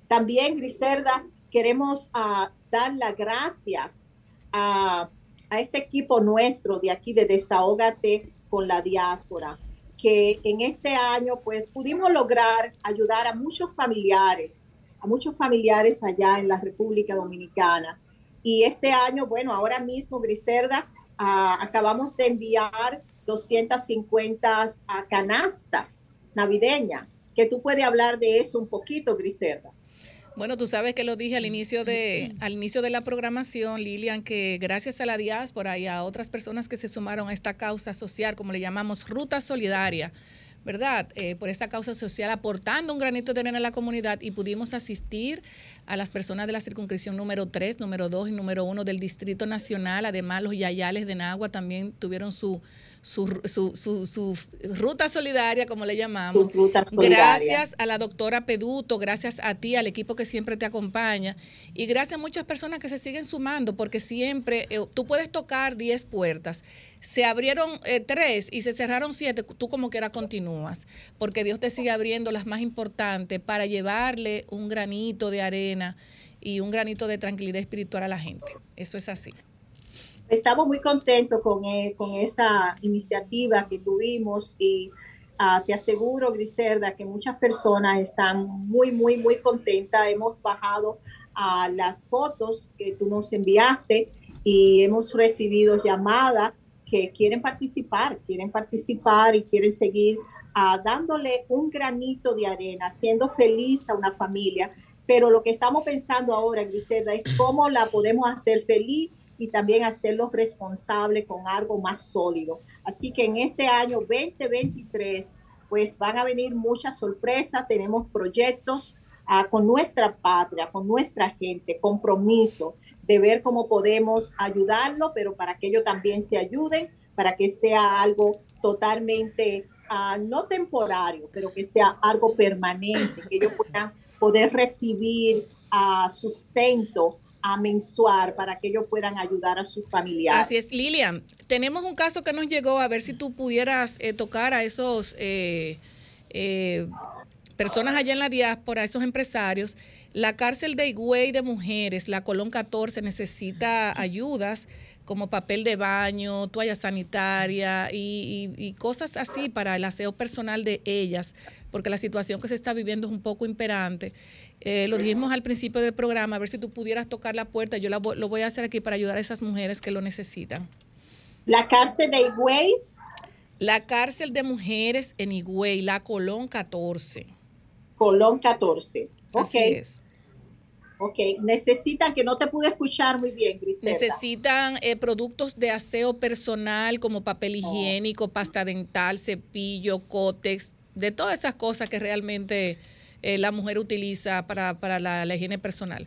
También, Griselda, queremos uh, dar las gracias a, a, este equipo nuestro de aquí de Desahógate con la diáspora, que en este año pues pudimos lograr ayudar a muchos familiares, a muchos familiares allá en la República Dominicana. Y este año, bueno, ahora mismo, Griselda, uh, acabamos de enviar 250 canastas navideñas, que tú puedes hablar de eso un poquito, Griselda. Bueno, tú sabes que lo dije al inicio de al inicio de la programación, Lilian, que gracias a la diáspora y a otras personas que se sumaron a esta causa social, como le llamamos Ruta Solidaria, ¿verdad? Eh, por esta causa social, aportando un granito de arena a la comunidad y pudimos asistir a las personas de la circunscripción número 3, número 2 y número 1 del Distrito Nacional. Además, los Yayales de Nagua también tuvieron su su, su, su, su, ruta solidaria, como le llamamos. Gracias a la doctora Peduto, gracias a ti, al equipo que siempre te acompaña y gracias a muchas personas que se siguen sumando porque siempre eh, tú puedes tocar 10 puertas. Se abrieron eh, tres y se cerraron siete, tú como quiera continúas, porque Dios te sigue abriendo las más importantes para llevarle un granito de arena y un granito de tranquilidad espiritual a la gente. Eso es así estamos muy contentos con, eh, con esa iniciativa que tuvimos y uh, te aseguro, Griselda, que muchas personas están muy, muy, muy contentas. Hemos bajado a uh, las fotos que tú nos enviaste y hemos recibido llamadas que quieren participar, quieren participar y quieren seguir uh, dándole un granito de arena, haciendo feliz a una familia. Pero lo que estamos pensando ahora, Griselda, es cómo la podemos hacer feliz y también hacerlos responsables con algo más sólido. Así que en este año 2023, pues van a venir muchas sorpresas, tenemos proyectos uh, con nuestra patria, con nuestra gente, compromiso de ver cómo podemos ayudarlo, pero para que ellos también se ayuden, para que sea algo totalmente, uh, no temporario, pero que sea algo permanente, que ellos puedan poder recibir uh, sustento a mensuar para que ellos puedan ayudar a sus familiares. Así es, Lilian. Tenemos un caso que nos llegó a ver si tú pudieras eh, tocar a esos eh, eh, personas allá en la diáspora, esos empresarios. La cárcel de Higüey de mujeres, la Colón 14, necesita ayudas como papel de baño, toalla sanitaria y, cosas así para el aseo personal de ellas, porque la situación que se está viviendo es un poco imperante. Eh, lo dijimos al principio del programa, a ver si tú pudieras tocar la puerta. Yo lo voy a hacer aquí para ayudar a esas mujeres que lo necesitan. La cárcel de Higüey. La cárcel de mujeres en Higüey, la Colón 14. Colón 14. Ok. Así es. Ok, necesitan, que no te pude escuchar muy bien, Griselda. Necesitan eh, productos de aseo personal como papel oh. higiénico, pasta dental, cepillo, cótex, de todas esas cosas que realmente eh, la mujer utiliza para, la, higiene personal.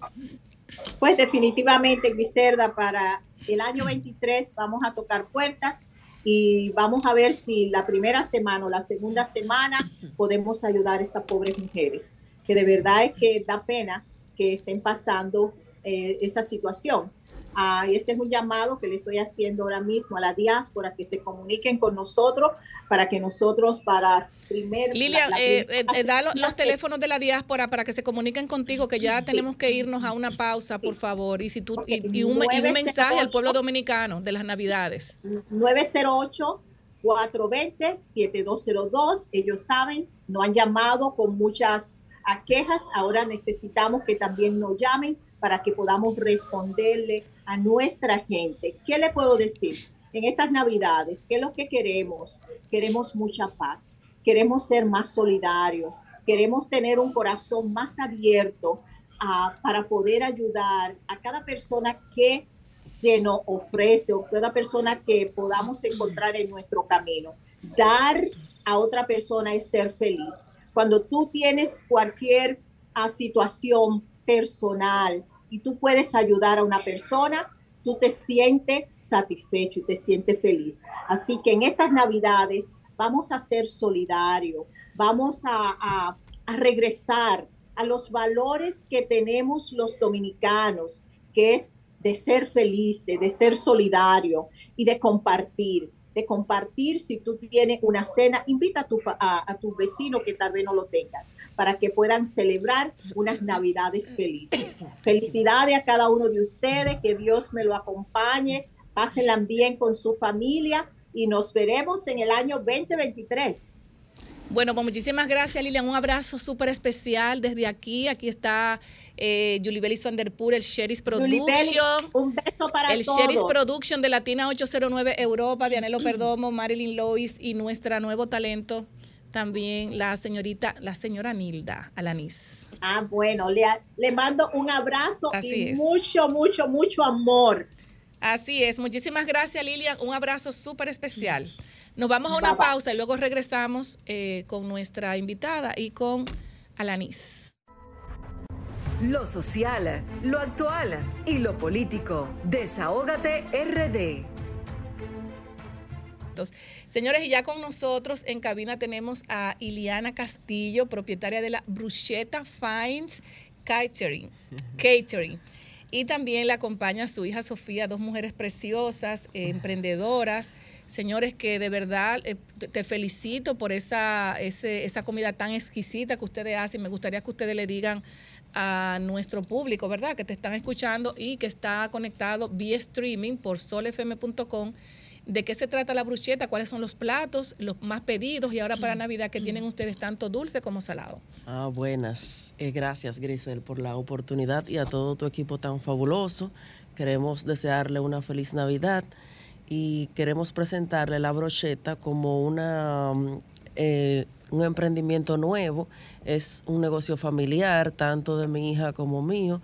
Pues definitivamente, Griselda, para el año 23 vamos a tocar puertas y vamos a ver si la primera semana o la segunda semana podemos ayudar a esas pobres mujeres, que de verdad es que da pena que estén pasando eh, esa situación. Ah, ese es un llamado que le estoy haciendo ahora mismo a la diáspora, que se comuniquen con nosotros para que nosotros, para primer... Lilia, eh, eh, da los, teléfonos de la diáspora para que se comuniquen contigo, que ya tenemos que irnos a una pausa, por favor, y, si tú, y, un, mensaje al pueblo dominicano de las Navidades. 908. 420-7202. Ellos saben, no han llamado con muchas a quejas, ahora necesitamos que también nos llamen para que podamos responderle a nuestra gente. ¿Qué le puedo decir? En estas navidades, ¿qué es lo que queremos? Queremos mucha paz, queremos ser más solidarios, queremos tener un corazón más abierto ah, para poder ayudar a cada persona que se nos ofrece o cada persona que podamos encontrar en nuestro camino. Dar a otra persona es ser feliz. Cuando tú tienes cualquier ah, situación personal y tú puedes ayudar a una persona, tú te sientes satisfecho y te sientes feliz. Así que en estas navidades vamos a ser solidarios, vamos a, regresar a los valores que tenemos los dominicanos, que es de ser felices, de ser solidario y de compartir. de compartir. Si tú tienes una cena, invita a tu, a, a tu vecino que tal vez no lo tengan para que puedan celebrar unas navidades felices. Felicidades a cada uno de ustedes, que Dios me lo acompañe, pásenla bien con su familia y nos veremos en el año 2023. Bueno, pues muchísimas gracias, Lilian. Un abrazo súper especial desde aquí. Aquí está eh, Belly Swanderpur, el Sheris Production. un beso para el todos. El Production de Latina 809 Europa, Dianelo Perdomo, Marilyn Lois y nuestra nuevo talento, también la señorita, la señora Nilda Alanis. Ah, bueno, le, le mando un abrazo y mucho, mucho, mucho amor. Así es, muchísimas gracias Lilian, un abrazo súper especial. Nos vamos a una pausa y luego regresamos eh, con nuestra invitada y con Alanis. Lo social, lo actual y lo político. Desahógate RD. Señores, y ya con nosotros en cabina tenemos a Iliana Castillo, propietaria de la Bruschetta Fines Catering. Catering. Y también le acompaña su hija Sofía, dos mujeres preciosas, eh, emprendedoras. Señores, que de verdad eh, te felicito por esa, esa comida tan exquisita que ustedes hacen. Me gustaría que ustedes le digan a nuestro público, ¿verdad? Que te están escuchando y que está conectado vía streaming por solfm.com de qué se trata la brucheta, cuáles son los platos, los más pedidos y ahora para Navidad que tienen ustedes tanto dulce como salado. Ah, buenas. Eh, gracias, Grisel, por la oportunidad y a todo tu equipo tan fabuloso. Queremos desearle una feliz Navidad y queremos presentarle la brocheta como una, mm, eh, un emprendimiento nuevo. Es un negocio familiar, tanto de mi hija como mío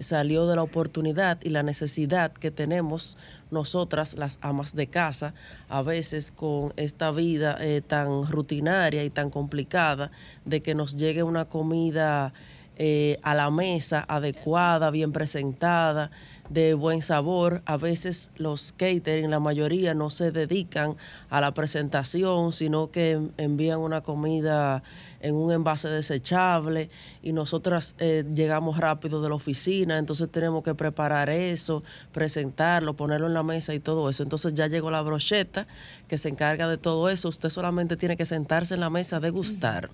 salió de la oportunidad y la necesidad que tenemos nosotras, las amas de casa, a veces con esta vida eh, tan rutinaria y tan complicada, de que nos llegue una comida eh, a la mesa adecuada, bien presentada, de buen sabor. A veces los catering, la mayoría, no se dedican a la presentación, sino que envían una comida en un envase desechable y nosotras eh, llegamos rápido de la oficina, entonces tenemos que preparar eso, presentarlo, ponerlo en la mesa y todo eso. Entonces ya llegó la brocheta que se encarga de todo eso. Usted solamente tiene que sentarse en la mesa a degustar.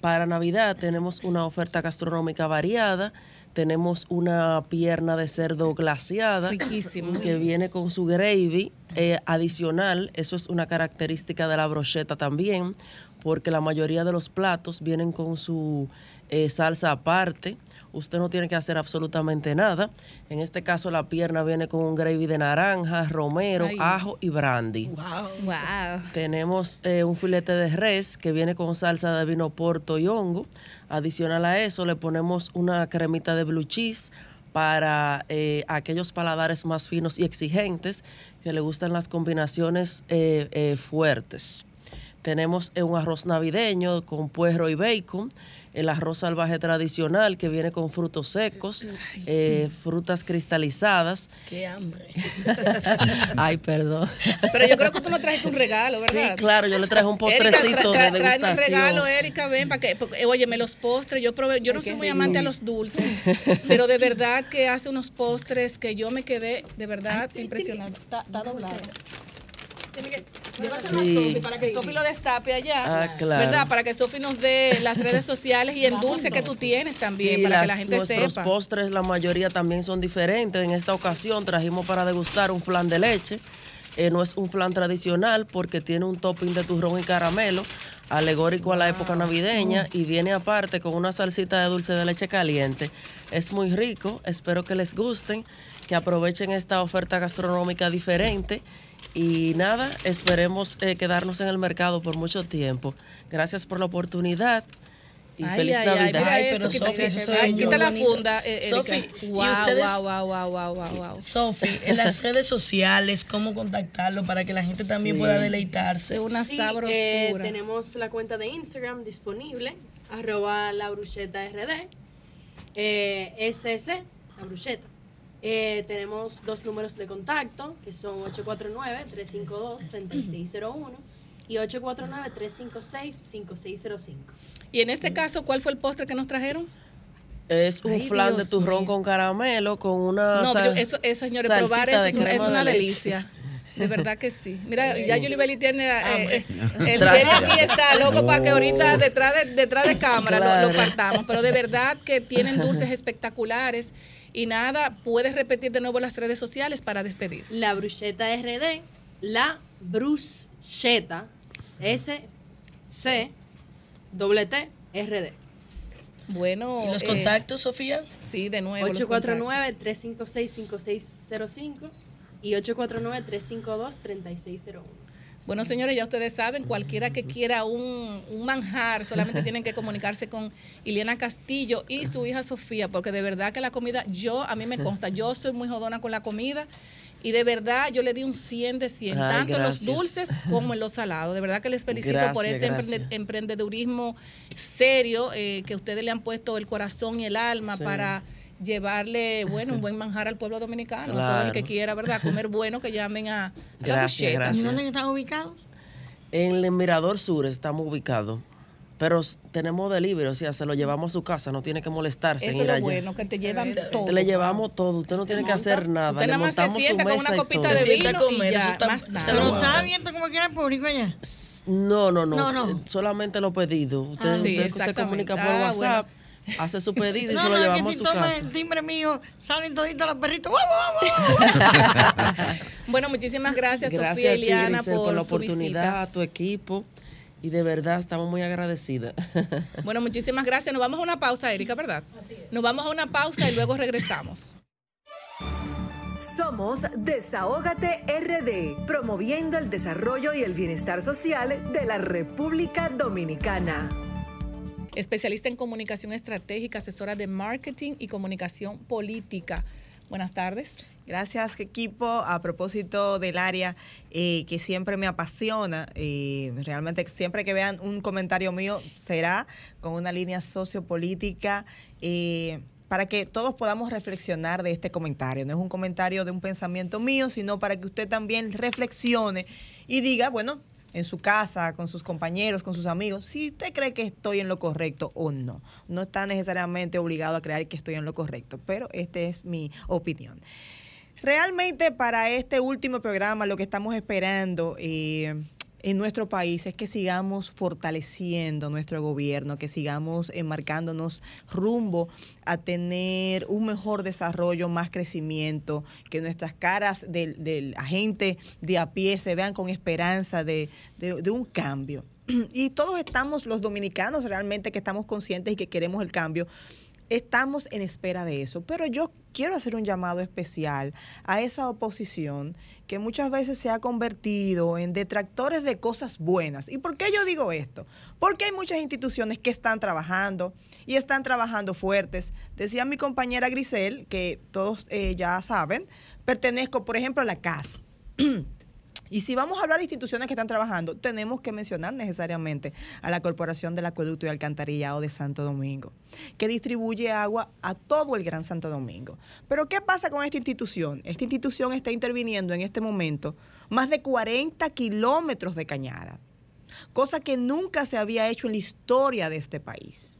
Para Navidad tenemos una oferta gastronómica variada tenemos una pierna de cerdo glaciada. Que viene con su gravy eh, adicional. Eso es una característica de la brocheta también, porque la mayoría de los platos vienen con su eh, salsa aparte usted no tiene que hacer absolutamente nada. En este caso la pierna viene con un gravy de naranja, romero, ajo y brandy. Wow. Tenemos eh, un filete de res que viene con salsa de vino porto y hongo. Adicional a eso le ponemos una cremita de blue cheese para eh, aquellos paladares más finos y exigentes que le gustan las combinaciones eh, fuertes. Tenemos un arroz navideño con puerro y bacon el arroz salvaje tradicional que viene con frutos secos, eh, frutas cristalizadas. Qué hambre. Ay, perdón. Pero yo creo que tú no trajiste un regalo, ¿verdad? Sí, claro, yo le traje un postrecito de degustación. un regalo, Erika, ven, para que, porque, óyeme, los postres, yo probé, yo no soy muy amante a los dulces, pero de verdad que hace unos postres que yo me quedé, de verdad, impresionada. Está, doblado para que Sofi lo destape allá. Ah, claro. ¿Verdad? Para que Sofi nos dé las redes sociales y el dulce que tú tienes también, para que la gente nuestros sepa. Nuestros postres, la mayoría también son diferentes. En esta ocasión trajimos para degustar un flan de leche. Eh, no es un flan tradicional porque tiene un topping de turrón y caramelo, alegórico a la época navideña, y viene aparte con una salsita de dulce de leche caliente. Es muy rico, espero que les gusten, que aprovechen esta oferta gastronómica diferente y nada, esperemos eh, quedarnos en el mercado por mucho tiempo. Gracias por la oportunidad. Y feliz Navidad. Ay, pero Sofi, quita la funda, eh, wow, wow, wow, wow, wow, wow, Sofi, en las redes sociales, ¿cómo contactarlo para que la gente también pueda deleitarse? Una sí, sabrosura. Eh, tenemos la cuenta de Instagram disponible, arroba la brucheta rd, eh, SS, la brucheta. Eh, tenemos dos números de contacto, que son 849-352-3601 y 849-356-5605. Y en este caso, ¿cuál fue el postre que nos trajeron? Es un flan de turrón con caramelo, con una. No, pero eso, señores, probar es, es una delicia. De verdad que sí. Mira, ya Yulibeli tiene. Eh, el genio aquí está loco para que ahorita detrás de, detrás de cámara lo, partamos. Pero de verdad que tienen dulces espectaculares. Y nada, puedes repetir de nuevo las redes sociales para despedir. La Brucheta RD, la Brucheta S C W T RD. Bueno. ¿Y los eh, contactos, Sofía? Sí, de nuevo. 849-356-5605 y 849-352-3601. Bueno, señores, ya ustedes saben, cualquiera que quiera un, un, manjar, solamente tienen que comunicarse con Iliana Castillo y su hija Sofía, porque de verdad que la comida, yo, a mí me consta, yo soy muy jodona con la comida y de verdad yo le di un 100 de 100, tanto en los dulces como en los salados. De verdad que les felicito por ese emprendedurismo serio eh, que ustedes le han puesto el corazón y el alma para llevarle, bueno, un buen manjar al pueblo dominicano, todo el que quiera, ¿verdad? Comer bueno, que llamen a, la bucheta. ¿Y dónde están ubicados? En el Mirador Sur estamos ubicados. Pero tenemos delivery, o sea, se lo llevamos a su casa, no tiene que molestarse. Eso es lo bueno, que te llevan todo. le llevamos todo, usted no tiene que hacer nada. Usted nada más se sienta con una copita de vino y ya, más nada. ¿Se lo está abierto como quiera el público allá? No, no, no, no, solamente los pedidos. Usted, ah, usted se comunica por ah, WhatsApp. Hace su pedido y se lo llevamos a su casa. el timbre mío, salen toditos los perritos. bueno, muchísimas gracias, Sofía y Liana, por, la oportunidad, a tu equipo y de verdad estamos muy agradecidas. Bueno, muchísimas gracias. Nos vamos a una pausa, Erika, ¿verdad? Nos vamos a una pausa y luego regresamos. Somos Desahógate RD, promoviendo el desarrollo y el bienestar social de la República Dominicana. Especialista en comunicación estratégica, asesora de marketing y comunicación política. Buenas tardes. Gracias, equipo. A propósito del área eh, que siempre me apasiona, eh, realmente siempre que vean un comentario mío será con una línea sociopolítica. Eh, para que todos podamos reflexionar de este comentario. No es un comentario de un pensamiento mío, sino para que usted también reflexione y diga, bueno, en su casa, con sus compañeros, con sus amigos, si usted cree que estoy en lo correcto o no. No está necesariamente obligado a creer que estoy en lo correcto, pero esta es mi opinión. Realmente para este último programa lo que estamos esperando... Eh, en nuestro país es que sigamos fortaleciendo nuestro gobierno, que sigamos enmarcándonos rumbo a tener un mejor desarrollo, más crecimiento, que nuestras caras del, del agente de a pie se vean con esperanza de, de un cambio. Y todos estamos, los dominicanos realmente que estamos conscientes y que queremos el cambio, estamos en espera de eso. Pero yo quiero hacer un llamado especial a esa oposición que muchas veces se ha convertido en detractores de cosas buenas. ¿Y por qué yo digo esto? Porque hay muchas instituciones que están trabajando y están trabajando fuertes. Decía mi compañera Grisel, que todos eh, ya saben, pertenezco, por ejemplo, a la CAS. Y si vamos a hablar de instituciones que están trabajando, tenemos que mencionar necesariamente a la Corporación del Acueducto y Alcantarillado de Santo Domingo, que distribuye agua a todo el Gran Santo Domingo. Pero ¿qué pasa con esta institución? Esta institución está interviniendo en este momento más de 40 kilómetros de cañada, cosa que nunca se había hecho en la historia de este país.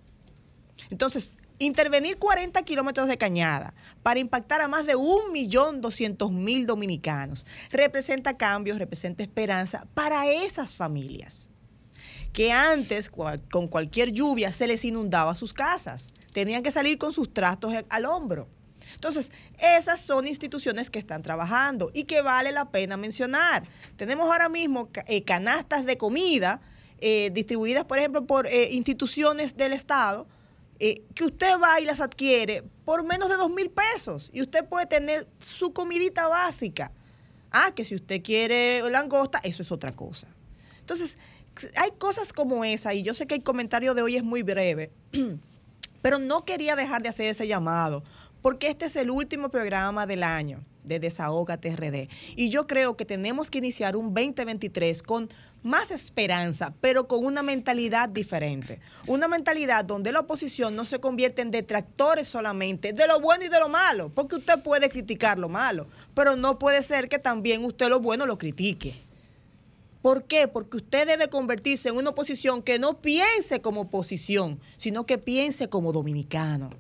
Entonces, intervenir 40 kilómetros de cañada para impactar a más de 1.200.000 dominicanos representa cambios, representa esperanza para esas familias que antes con cualquier lluvia se les inundaba sus casas, tenían que salir con sus trastos al hombro. Entonces, esas son instituciones que están trabajando y que vale la pena mencionar. Tenemos ahora mismo eh, canastas de comida eh, distribuidas, por ejemplo, por eh, instituciones del Estado, eh, que usted va y las adquiere por menos de dos mil pesos y usted puede tener su comidita básica. Ah, que si usted quiere langosta, eso es otra cosa. Entonces, hay cosas como esa y yo sé que el comentario de hoy es muy breve, pero no quería dejar de hacer ese llamado porque este es el último programa del año de Desahógate RD. Y yo creo que tenemos que iniciar un 2023 con más esperanza, pero con una mentalidad diferente. Una mentalidad donde la oposición no se convierte en detractores solamente de lo bueno y de lo malo, porque usted puede criticar lo malo, pero no puede ser que también usted lo bueno lo critique. ¿Por qué? Porque usted debe convertirse en una oposición que no piense como oposición, sino que piense como dominicano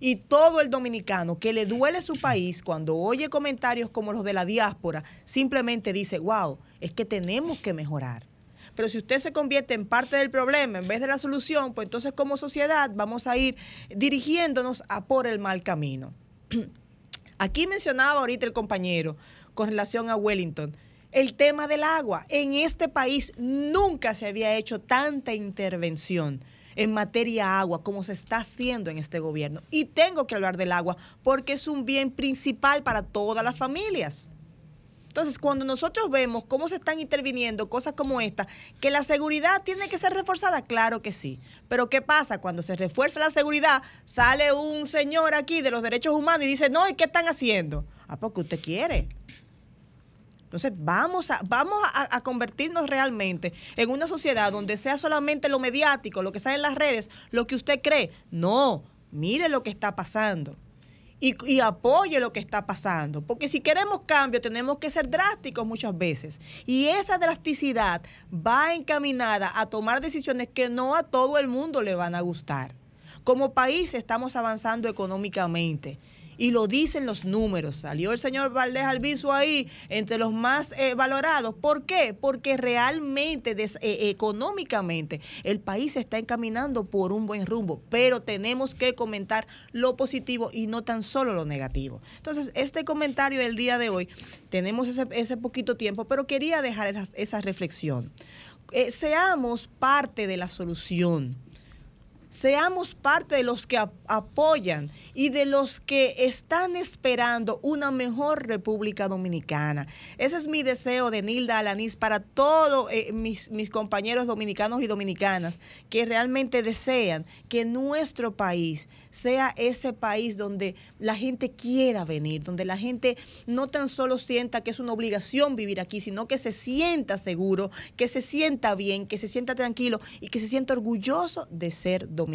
Y todo el dominicano que le duele su país cuando oye comentarios como los de la diáspora, simplemente dice, wow, es que tenemos que mejorar. Pero si usted se convierte en parte del problema en vez de la solución, pues entonces como sociedad vamos a ir dirigiéndonos a por el mal camino. Aquí mencionaba ahorita el compañero con relación a Wellington el tema del agua. En este país nunca se había hecho tanta intervención en materia agua como se está haciendo en este gobierno. Y tengo que hablar del agua porque es un bien principal para todas las familias. Entonces, cuando nosotros vemos cómo se están interviniendo cosas como esta, que la seguridad tiene que ser reforzada, claro que sí. Pero ¿qué pasa? Cuando se refuerza la seguridad, sale un señor aquí de los derechos humanos y dice, no, ¿y qué están haciendo? Ah, porque usted quiere. Entonces vamos a, vamos a, convertirnos realmente en una sociedad donde sea solamente lo mediático, lo que sale en las redes, lo que usted cree. No, mire lo que está pasando. Y, y, apoye lo que está pasando. Porque si queremos cambio, tenemos que ser drásticos muchas veces. Y esa drasticidad va encaminada a tomar decisiones que no a todo el mundo le van a gustar. Como país estamos avanzando económicamente y lo dicen los números. Salió el señor Valdés Alviso ahí entre los más eh, valorados. ¿Por qué? Porque realmente, eh, económicamente, el país se está encaminando por un buen rumbo, pero tenemos que comentar lo positivo y no tan solo lo negativo. Entonces, este comentario del día de hoy, tenemos ese, poquito tiempo, pero quería dejar esa, reflexión. Eh, seamos parte de la solución seamos parte de los que apoyan y de los que están esperando una mejor República Dominicana. Ese es mi deseo de Nilda Alanís para todos eh, mis, mis compañeros dominicanos y dominicanas que realmente desean que nuestro país sea ese país donde la gente quiera venir, donde la gente no tan solo sienta que es una obligación vivir aquí, sino que se sienta seguro, que se sienta bien, que se sienta tranquilo y que se sienta orgulloso de ser dominicano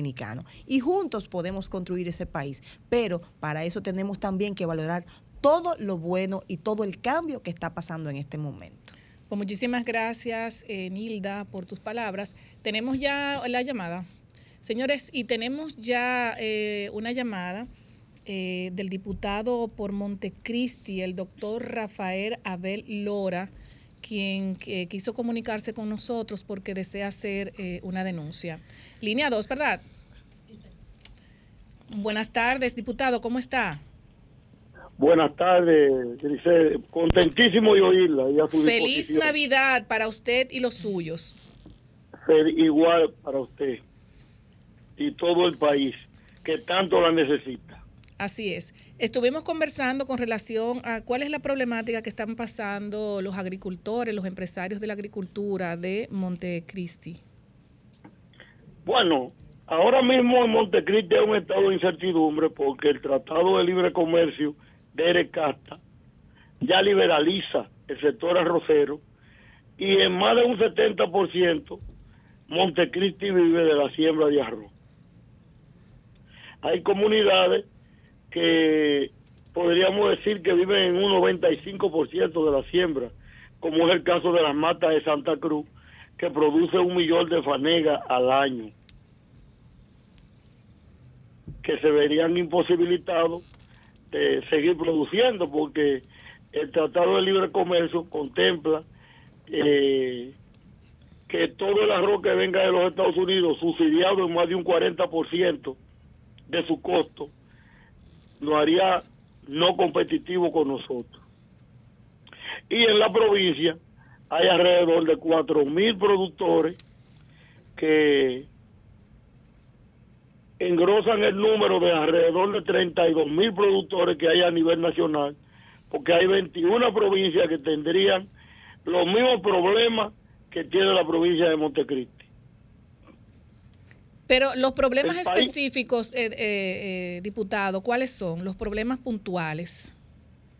Y juntos podemos construir ese país. Pero para eso tenemos también que valorar todo lo bueno y todo el cambio que está pasando en este momento. Pues muchísimas gracias, eh, Nilda, por tus palabras. Tenemos ya la llamada. Señores, y tenemos ya eh, una llamada eh, del diputado por Montecristi, el doctor Rafael Abel Lora, quien quiso comunicarse con nosotros porque desea hacer una denuncia. Línea 2, ¿verdad? Buenas tardes, diputado, ¿cómo está? Buenas tardes, Grisel. Contentísimo de oírla. Feliz Navidad para usted y los suyos. Igual para usted y todo el país, que tanto la necesita. Así es. Estuvimos conversando con relación a cuál es la problemática que están pasando los agricultores, los empresarios de la agricultura de Montecristi. Bueno, ahora mismo en Montecristi hay un estado de incertidumbre porque el Tratado de Libre Comercio de Erecasta ya liberaliza el sector arrocero y en más de un 70% Montecristi vive de la siembra de arroz. Hay comunidades que podríamos decir que viven en un 95% de la siembra, como es el caso de las matas de Santa Cruz, que produce un millón de fanegas al año, que se verían imposibilitados de seguir produciendo porque el Tratado de Libre Comercio contempla eh, que todo el arroz que venga de los Estados Unidos, subsidiado en más de un 40% de su costo, lo haría no competitivo con nosotros. Y en la provincia, hay alrededor de 4.000 productores que engrosan el número de alrededor de 32.000 productores que hay a nivel nacional, porque hay 21 provincias que tendrían los mismos problemas que tiene la provincia de Montecristi. Pero los problemas específicos, eh, eh, eh, diputado, ¿cuáles son? Los problemas puntuales.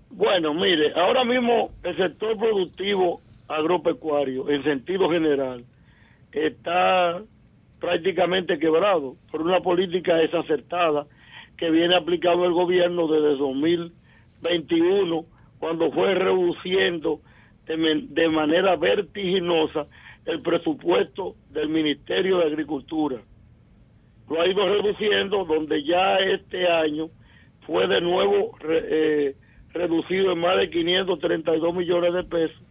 Bueno, mire, ahora mismo el sector productivo agropecuario en sentido general está prácticamente quebrado por una política desacertada que viene aplicando el gobierno desde 2021 cuando fue reduciendo de, de manera vertiginosa el presupuesto del Ministerio de Agricultura lo ha ido reduciendo, donde ya este año fue de nuevo eh, reducido en más de 532 millones de pesos.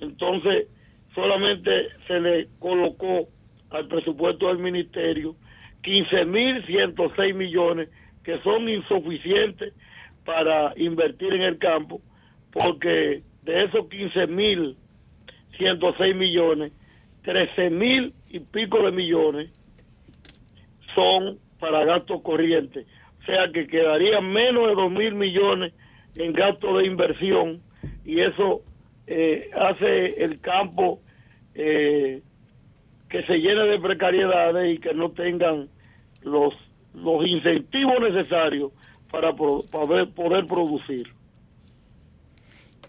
Entonces, solamente se le colocó al presupuesto del ministerio 15.106 millones que son insuficientes para invertir en el campo, porque de esos 15.106 millones, 13.000 y pico de millones son para gastos corrientes. O sea que quedarían menos de 2.000 millones en gasto de inversión y eso eh, hace el campo eh, que se llene de precariedades y que no tengan los, los incentivos necesarios para poder, poder producir.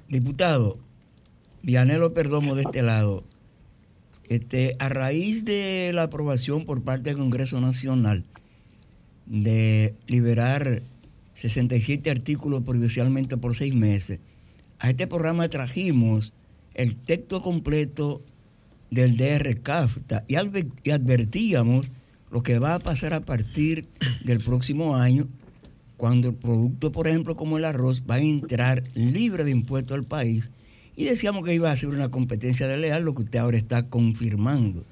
Diputado, Vianelo Perdomo de este lado, este, a raíz de la aprobación por parte del Congreso Nacional de liberar 67 artículos provisionalmente por seis meses, a este programa trajimos el texto completo del DR CAFTA y advertíamos lo que va a pasar a partir del próximo año, cuando el producto, por ejemplo, como el arroz, va a entrar libre de impuestos al país. Y decíamos que iba a ser una competencia desleal, lo que usted ahora está confirmando.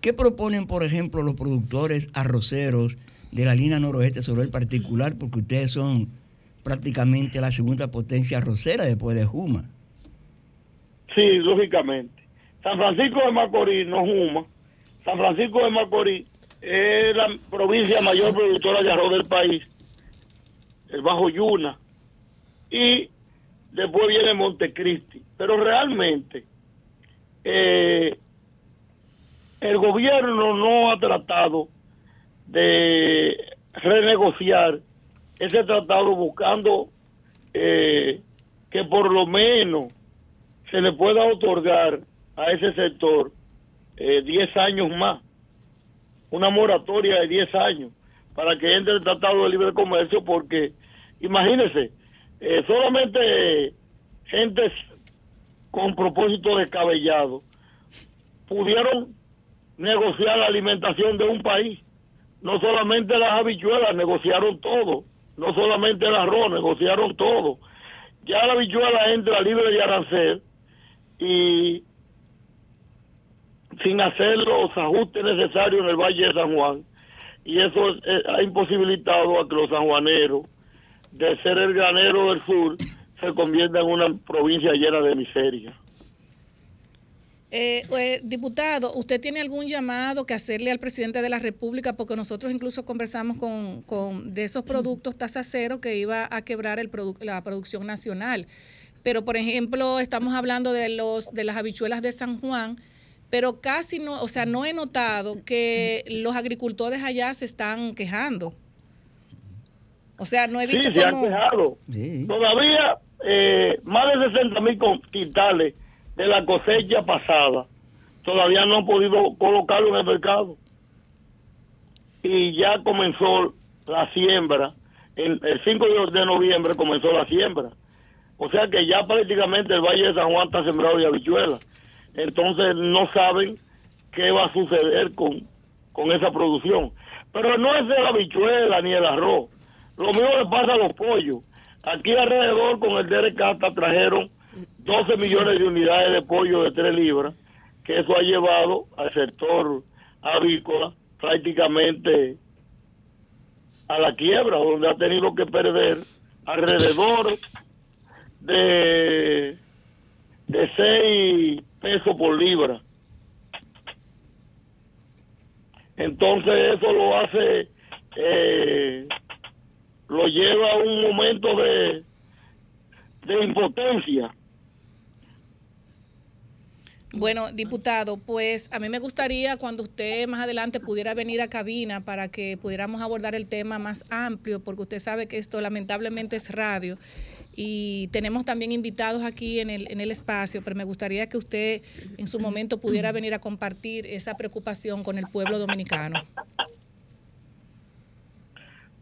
¿Qué proponen, por ejemplo, los productores arroceros de la línea noroeste sobre el particular? Porque ustedes son prácticamente la segunda potencia arrocera después de Juma. Sí, lógicamente. San Francisco de Macorís no Juma. San Francisco de Macorís es la provincia mayor productora de arroz del país, el Bajo Yuna, y después viene Montecristi. Pero realmente eh, el gobierno no ha tratado de renegociar ese tratado buscando eh, que por lo menos se le pueda otorgar a ese sector 10 eh, años más una moratoria de 10 años para que entre el Tratado de Libre Comercio, porque imagínense, eh, solamente gentes con propósito descabellado pudieron negociar la alimentación de un país. No solamente las habichuelas, negociaron todo. No solamente el arroz, negociaron todo. Ya la habichuela entra libre de arancel y sin hacer los ajustes necesarios en el Valle de San Juan. Y eso eh, ha imposibilitado a que los sanjuaneros, de ser el granero del sur, se conviertan en una provincia llena de miseria. Eh, pues, diputado, ¿usted tiene algún llamado que hacerle al presidente de la República? Porque nosotros incluso conversamos con, con de esos productos tasa cero que iba a quebrar el la producción nacional. Pero, por ejemplo, estamos hablando de, los, de las habichuelas de San Juan, pero casi no, o sea, no he notado que los agricultores allá se están quejando. O sea, no he visto sí, se han quejado. Todavía eh, más de 60 mil quintales de la cosecha pasada todavía no han podido colocarlo en el mercado. Y ya comenzó la siembra. El, el 5 de noviembre comenzó la siembra. O sea que ya prácticamente el Valle de San Juan está sembrado de habichuelas entonces no saben qué va a suceder con, con esa producción. Pero no es de la bichuela ni el arroz. Lo mismo le pasa a los pollos. Aquí alrededor con el DRK trajeron 12 millones de unidades de pollo de 3 libras, que eso ha llevado al sector avícola prácticamente a la quiebra, donde ha tenido que perder alrededor de, de 6 pesos por libra. Entonces eso lo hace, eh, lo lleva a un momento de, de impotencia. Bueno, diputado, pues a mí me gustaría cuando usted más adelante pudiera venir a cabina para que pudiéramos abordar el tema más amplio, porque usted sabe que esto lamentablemente es radio y tenemos también invitados aquí en el, en el espacio, pero me gustaría que usted en su momento pudiera venir a compartir esa preocupación con el pueblo dominicano.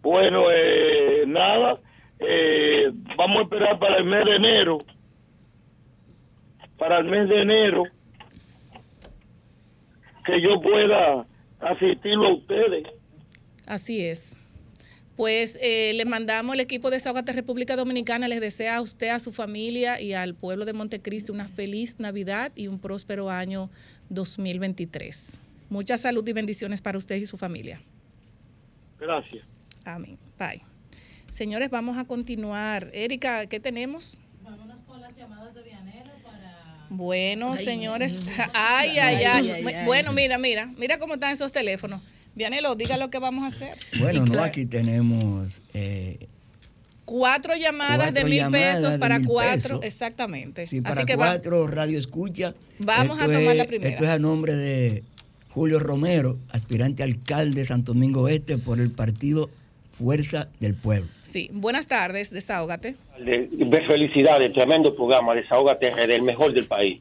Bueno, eh, nada, eh, vamos a esperar para el mes de enero, para el mes de enero, que yo pueda asistirlo a ustedes Así es. Pues eh, le mandamos el equipo de Desahogate República Dominicana, les desea a usted, a su familia y al pueblo de Montecristi una feliz Navidad y un próspero año 2023. Mucha salud y bendiciones para usted y su familia. Gracias. Amén. Bye. Señores, vamos a continuar. Erika, ¿qué tenemos? Vámonos con las llamadas de Vianelo para... Bueno, señores. Ay ay ay, Bueno, mira, mira. Mira cómo están esos teléfonos. Vianelo, diga lo que vamos a hacer. Bueno, no, aquí tenemos... Eh, cuatro llamadas de mil pesos para cuatro, exactamente. Sí, para Así que cuatro radio escucha. Vamos a tomar la primera. Esto es a nombre de Julio Romero, aspirante alcalde de Santo Domingo Este por el partido Fuerza del Pueblo. Sí, buenas tardes, desahógate. De, felicidades, tremendo programa, desahógate, del mejor del país.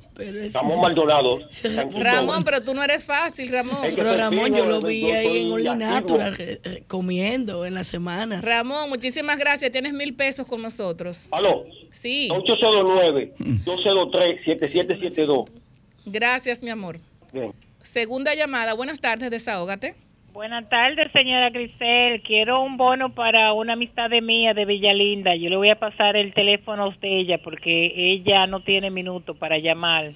Ramón Maldonado. Ramón, pero tú no eres fácil, Ramón. pero Ramón, yo lo vi ahí en Only Natural eh, eh, comiendo en la semana. Ramón, muchísimas gracias, tienes mil pesos con nosotros. ¿Aló? Sí. 809-203-7772. Gracias, mi amor. Bien. Segunda llamada, buenas tardes, desahógate. Buenas tardes, señora Grisel. Quiero un bono para una amistad de mía de Villalinda. Yo le voy a pasar el teléfono a usted ella porque ella no tiene minuto para llamar.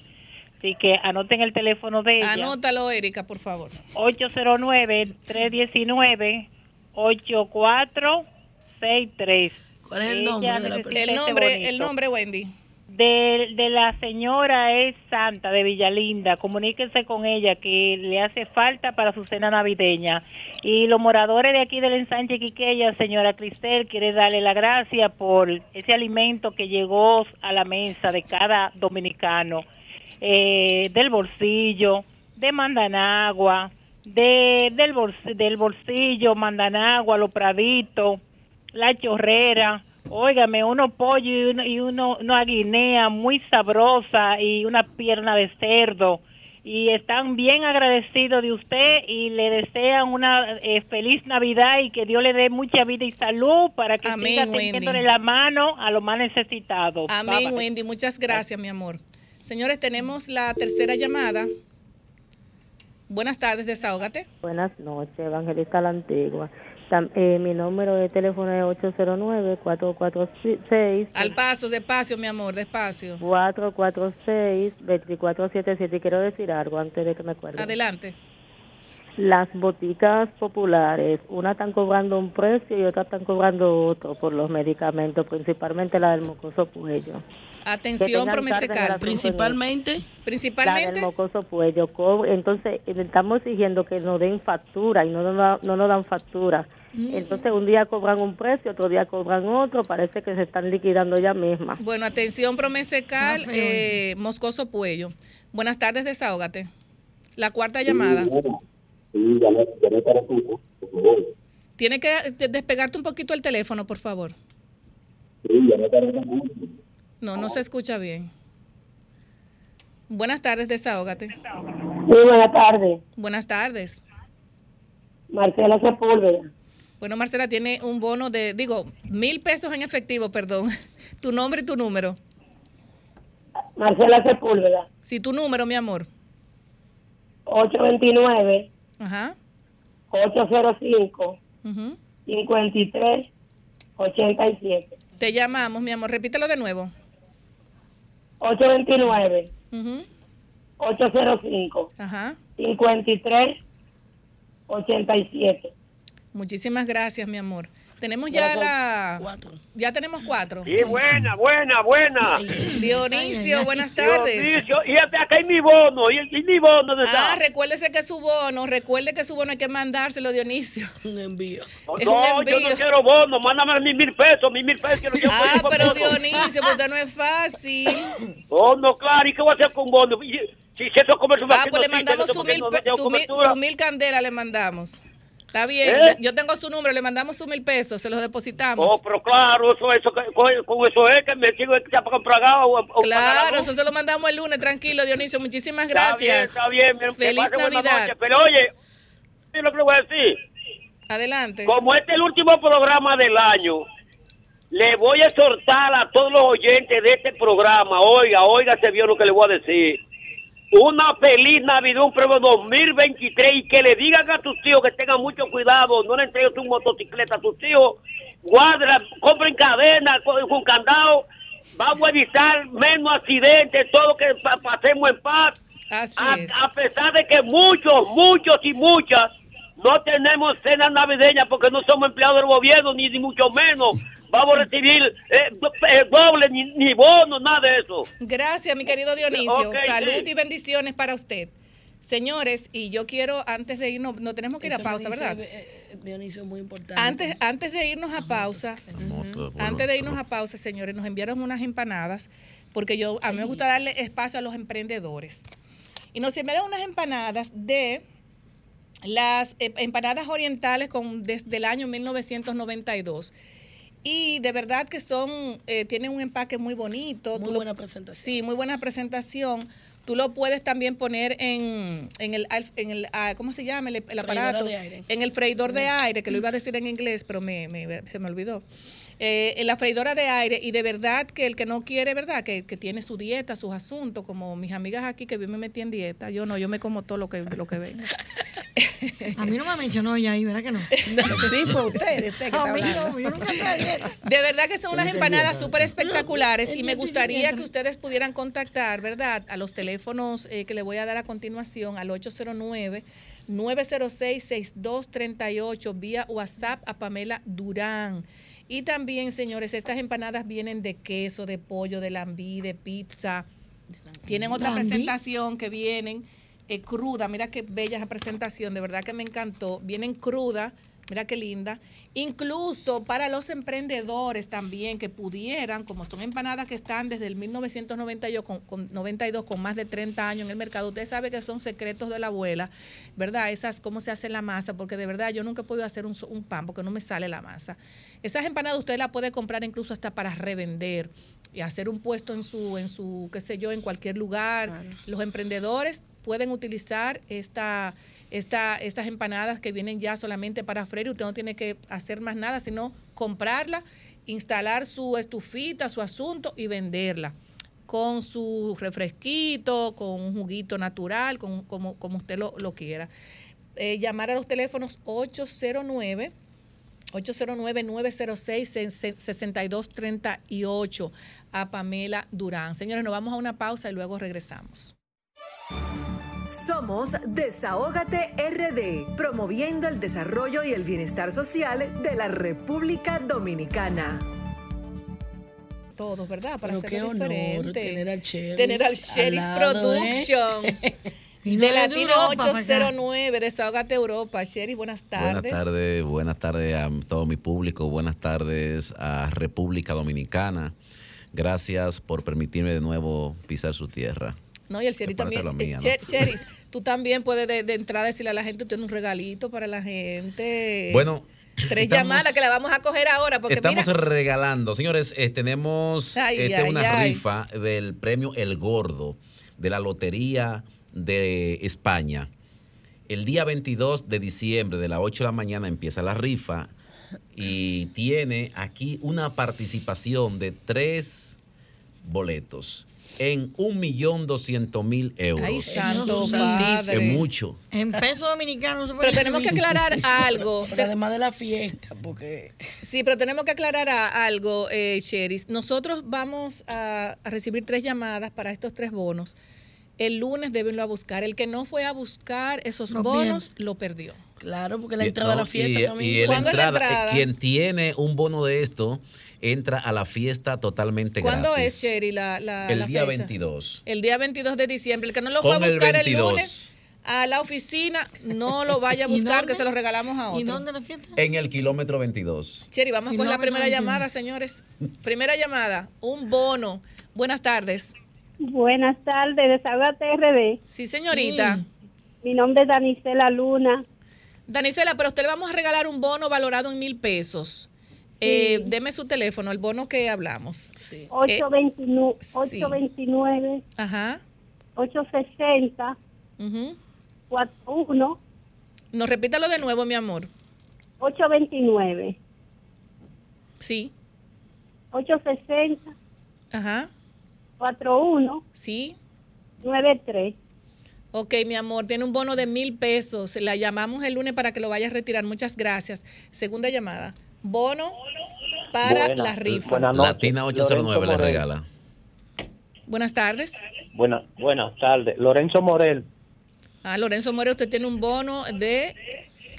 Así que anoten el teléfono de ella. Anótalo, Erika, por favor. 809-319-8463. ¿Cuál es el nombre de la persona? El nombre, el nombre, Wendy de, de la señora es Santa de Villalinda. Comuníquense con ella que le hace falta para su cena navideña. Y los moradores de aquí del ensanche Quiqueya, señora Cristel, quiere darle la gracia por ese alimento que llegó a la mesa de cada dominicano, eh, del bolsillo, de Mandanagua, de, del, del bolsillo, Mandanagua, Los Praditos, La Chorrera Óigame, uno pollo y, uno, y uno, una guinea muy sabrosa y una pierna de cerdo. Y están bien agradecidos de usted y le desean una eh, feliz Navidad y que Dios le dé mucha vida y salud para que siga teniéndole la mano a los más necesitados. Amén, Wendy. Muchas gracias, mi amor. Señores, tenemos la tercera llamada. Buenas tardes, desahógate. Buenas noches, Evangelista la Antigua. Eh, mi número de teléfono es 809-446. Al paso, despacio, mi amor, despacio. 446-2477. Quiero decir algo antes de que me acuerde. Adelante. Las boticas populares, una están cobrando un precio y otra están cobrando otro por los medicamentos, principalmente la del mocoso cuello. Atención, promesecal. Principalmente. Principalmente. La del mocoso cuello. Entonces, estamos exigiendo que nos den factura y no, no, no nos dan factura. Mm. Entonces un día cobran un precio, otro día cobran otro, parece que se están liquidando ya misma. Bueno, atención Promesecal, eh, Moscoso Puello. Buenas tardes, desahógate. La cuarta llamada. Tiene que despegarte un poquito el teléfono, por favor. No, no se escucha bien. Buenas tardes, desahógate. Sí, buenas tardes. Buenas tardes. Marcela Sepúlveda. Bueno, Marcela tiene un bono de, digo, mil pesos en efectivo, perdón. Tu nombre y tu número. Marcela Sepúlveda. Sí, tu número, mi amor. 829. Ajá. 805. 53 87. Te llamamos, mi amor. Repítelo de nuevo. 829. 805. Ajá. 53 87. Muchísimas gracias, mi amor. Tenemos ya la... Cuatro. Ya tenemos cuatro. Sí, buena, buena, buena. Dionisio, buenas tardes. Dionisio, y acá hay mi bono, y, mi bono de Ah, recuérdese que su bono, recuerde que su bono hay que mandárselo, Dionisio. Un envío. No, yo no quiero bono, mándame mis mil pesos, mis mil pesos. Que ah, pero Dionisio, porque no es fácil. Bono, claro, ¿y qué voy a hacer con bono? Si eso come su Ah, pues le mandamos su mil, su, mil, su mil candela, le mandamos. Está bien, ¿Eh? yo tengo su número, le mandamos su mil pesos, se los depositamos. Oh, pero claro, eso, eso, con, eso es que me sigo para comprar o, Claro, eso se lo mandamos el lunes, tranquilo, Dionisio, muchísimas gracias. Está bien, está bien. Feliz Navidad. pero oye, lo que le voy a decir. Adelante. Como este es el último programa del año, le voy a exhortar a todos los oyentes de este programa, oiga, oiga, se vio lo que le voy a decir una feliz Navidad, un pruebo 2023 y que le digan a tus tíos que tengan mucho cuidado, no le entreguen tu motocicleta a tus tíos, guarda, compren cadena con, candado, vamos a evitar menos accidentes, todo que pasemos en paz. a, a pesar de que muchos, muchos y muchas no tenemos cena navideña porque no somos empleados del gobierno, ni, ni mucho menos vamos a recibir eh, eh, doble, ni, bono, nada de eso. Gracias, mi querido Dionisio. Salud y bendiciones para usted. Señores, y yo quiero, antes de irnos, no tenemos que ir a pausa, ¿verdad? Eh, Dionisio, muy importante. Antes, antes de irnos a pausa, antes de irnos a pausa, señores, nos enviaron unas empanadas, porque yo a mí me gusta darle espacio a los emprendedores. Y nos enviaron unas empanadas de las empanadas orientales con, desde el año 1992. Y de verdad que son, eh, tienen un empaque muy bonito. Muy buena presentación. Sí, muy buena presentación. Tú lo puedes también poner en, en el, en el ah, ¿cómo se llama? El, aparato. En el freidor de aire, que lo iba a decir en inglés, pero me, me, se me olvidó eh, en la freidora de aire y de verdad que el que no quiere, ¿verdad? Que, que, tiene su dieta, sus asuntos, como mis amigas aquí que bien me metí en dieta, yo no, yo me como todo lo que, lo que venga. A mí no me mencionó ya ahí, ¿verdad que no? sí, fue usted, usted que A mí no, yo nunca De verdad que son unas empanadas súper espectaculares y me gustaría que ustedes pudieran contactar, ¿verdad? A los teléfonos eh, que le voy a dar a continuación, al 809 906-6238 vía WhatsApp a Pamela Durán. Y también, señores, estas empanadas vienen de queso, de pollo, de lambí, de pizza. Tienen otra presentación que vienen eh, cruda. Mira qué bella esa presentación, de verdad que me encantó. Vienen cruda Mira qué linda. Incluso para los emprendedores también que pudieran, como son empanadas que están desde el 1992 con, con, 92, con más de 30 años en el mercado, usted sabe que son secretos de la abuela, ¿verdad? Esas, cómo se hace la masa, porque de verdad yo nunca he podido hacer un, pan porque no me sale la masa. Esas empanadas usted las puede comprar incluso hasta para revender y hacer un puesto en su, en su qué sé yo, en cualquier lugar. Los emprendedores pueden utilizar esta esta, estas empanadas que vienen ya solamente para freír, usted no tiene que hacer más nada, sino comprarla, instalar su estufita, su asunto y venderla con su refresquito, con un juguito natural, con, como, como usted lo, quiera. Eh, llamar a los teléfonos 809 809-906-6238 a Pamela Durán. Señores, nos vamos a una pausa y luego regresamos. Somos Desahógate RD, promoviendo el desarrollo y el bienestar social de la República Dominicana todos, ¿verdad? Para hacerlo diferente. Tener al Cheris. Tener al Cheris ¿eh? Production. de Latino 809, Desahógate Europa. Cheris, buenas tardes. Buenas tardes, buenas tardes a todo mi público, buenas tardes a República Dominicana. Gracias por permitirme de nuevo pisar su tierra. No, y el Cheris también. Eh, Cheris, tú también puedes de, de, entrada decirle a la gente, tienes un regalito para la gente. Bueno. Tres llamadas que la vamos a coger ahora. Porque estamos regalando. Señores, eh, tenemos este, una rifa del premio El Gordo de la Lotería de España. El día 22 de diciembre, de las 8 de la mañana, empieza la rifa y tiene aquí una participación de tres boletos en un millón doscientos mil euros. Ay, santo padre. Es mucho. En peso dominicano. pero tenemos que aclarar algo. además de la fiesta, porque... Sí, pero tenemos que aclarar algo, eh, Cheris. Nosotros vamos a, recibir tres llamadas para estos tres bonos. El lunes deben a buscar. El que no fue a buscar esos bonos, lo perdió. Claro, porque la entrada a la fiesta y, también. Y la entrada, quien tiene un bono de esto entra a la fiesta totalmente ¿Cuándo gratis. es, Sherry, la, la El día 22. El día 22 de diciembre. El que no lo fue a buscar el, lunes a la oficina, no lo vaya a buscar, que se lo regalamos a otro. ¿Y dónde la fiesta? En el kilómetro 22. Sherry, vamos con la primera llamada, señores. Primera llamada, un bono. Buenas tardes. Buenas tardes, Desahogate RD. Sí, señorita. Mi nombre es Danicela Luna. Danicela, pero a usted le vamos a regalar un bono valorado en mil pesos. Eh, deme su teléfono, el bono que hablamos. Sí. 829, 829 Ajá. 860 41 No, repítalo de nuevo, mi amor. 829 Sí. 860 Ajá. 41 Sí. 93 Ok, mi amor, tiene un bono de mil pesos. La llamamos el lunes para que lo vaya a retirar. Muchas gracias. Segunda llamada. Bono para la rifa. Latina 809 le regala. Buenas tardes. Buenas, buenas tardes. Lorenzo Morel. Ah, Lorenzo Morel, usted tiene un bono de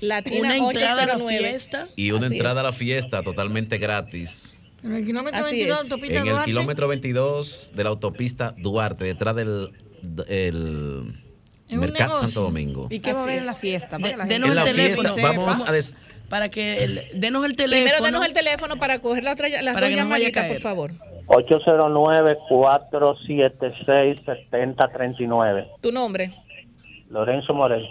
Latina 809. Y una entrada a la fiesta totalmente gratis. En el kilómetro Así 22 es. autopista En el Duarte. kilómetro 22 de la autopista Duarte, detrás del el Mercado negocio. Santo Domingo. ¿Y qué va a haber en la es. fiesta? De- la denos En la fiesta vamos a des- Para que el- denos el teléfono. Primero denos el teléfono para coger la otra, las Para dos no llamaditas, por favor. 809-476-7039. Tu nombre. Lorenzo Morel.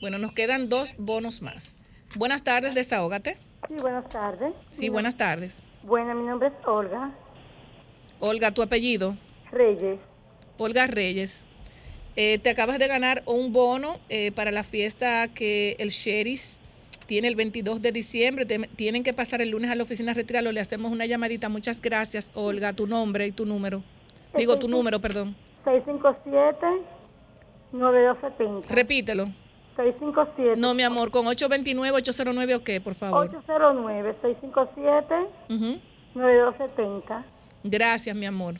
Bueno, nos quedan dos bonos más. Buenas tardes, desahógate. Sí, buenas tardes. Sí, buenas tardes. Bueno, mi nombre es Olga Olga, tu apellido. Reyes. Olga Reyes. Eh, te acabas de ganar un bono eh, para la fiesta que el Sheriff tiene el 22 de diciembre. Te- tienen que pasar el lunes a la oficina a retirarlo. Le hacemos una llamadita. Muchas gracias, Olga. Tu nombre y tu número. Digo tu número, perdón. 657-9270. Repítelo. 657. No, mi amor, con 829-809 o qué, por favor. 809-657-9270. Gracias, mi amor.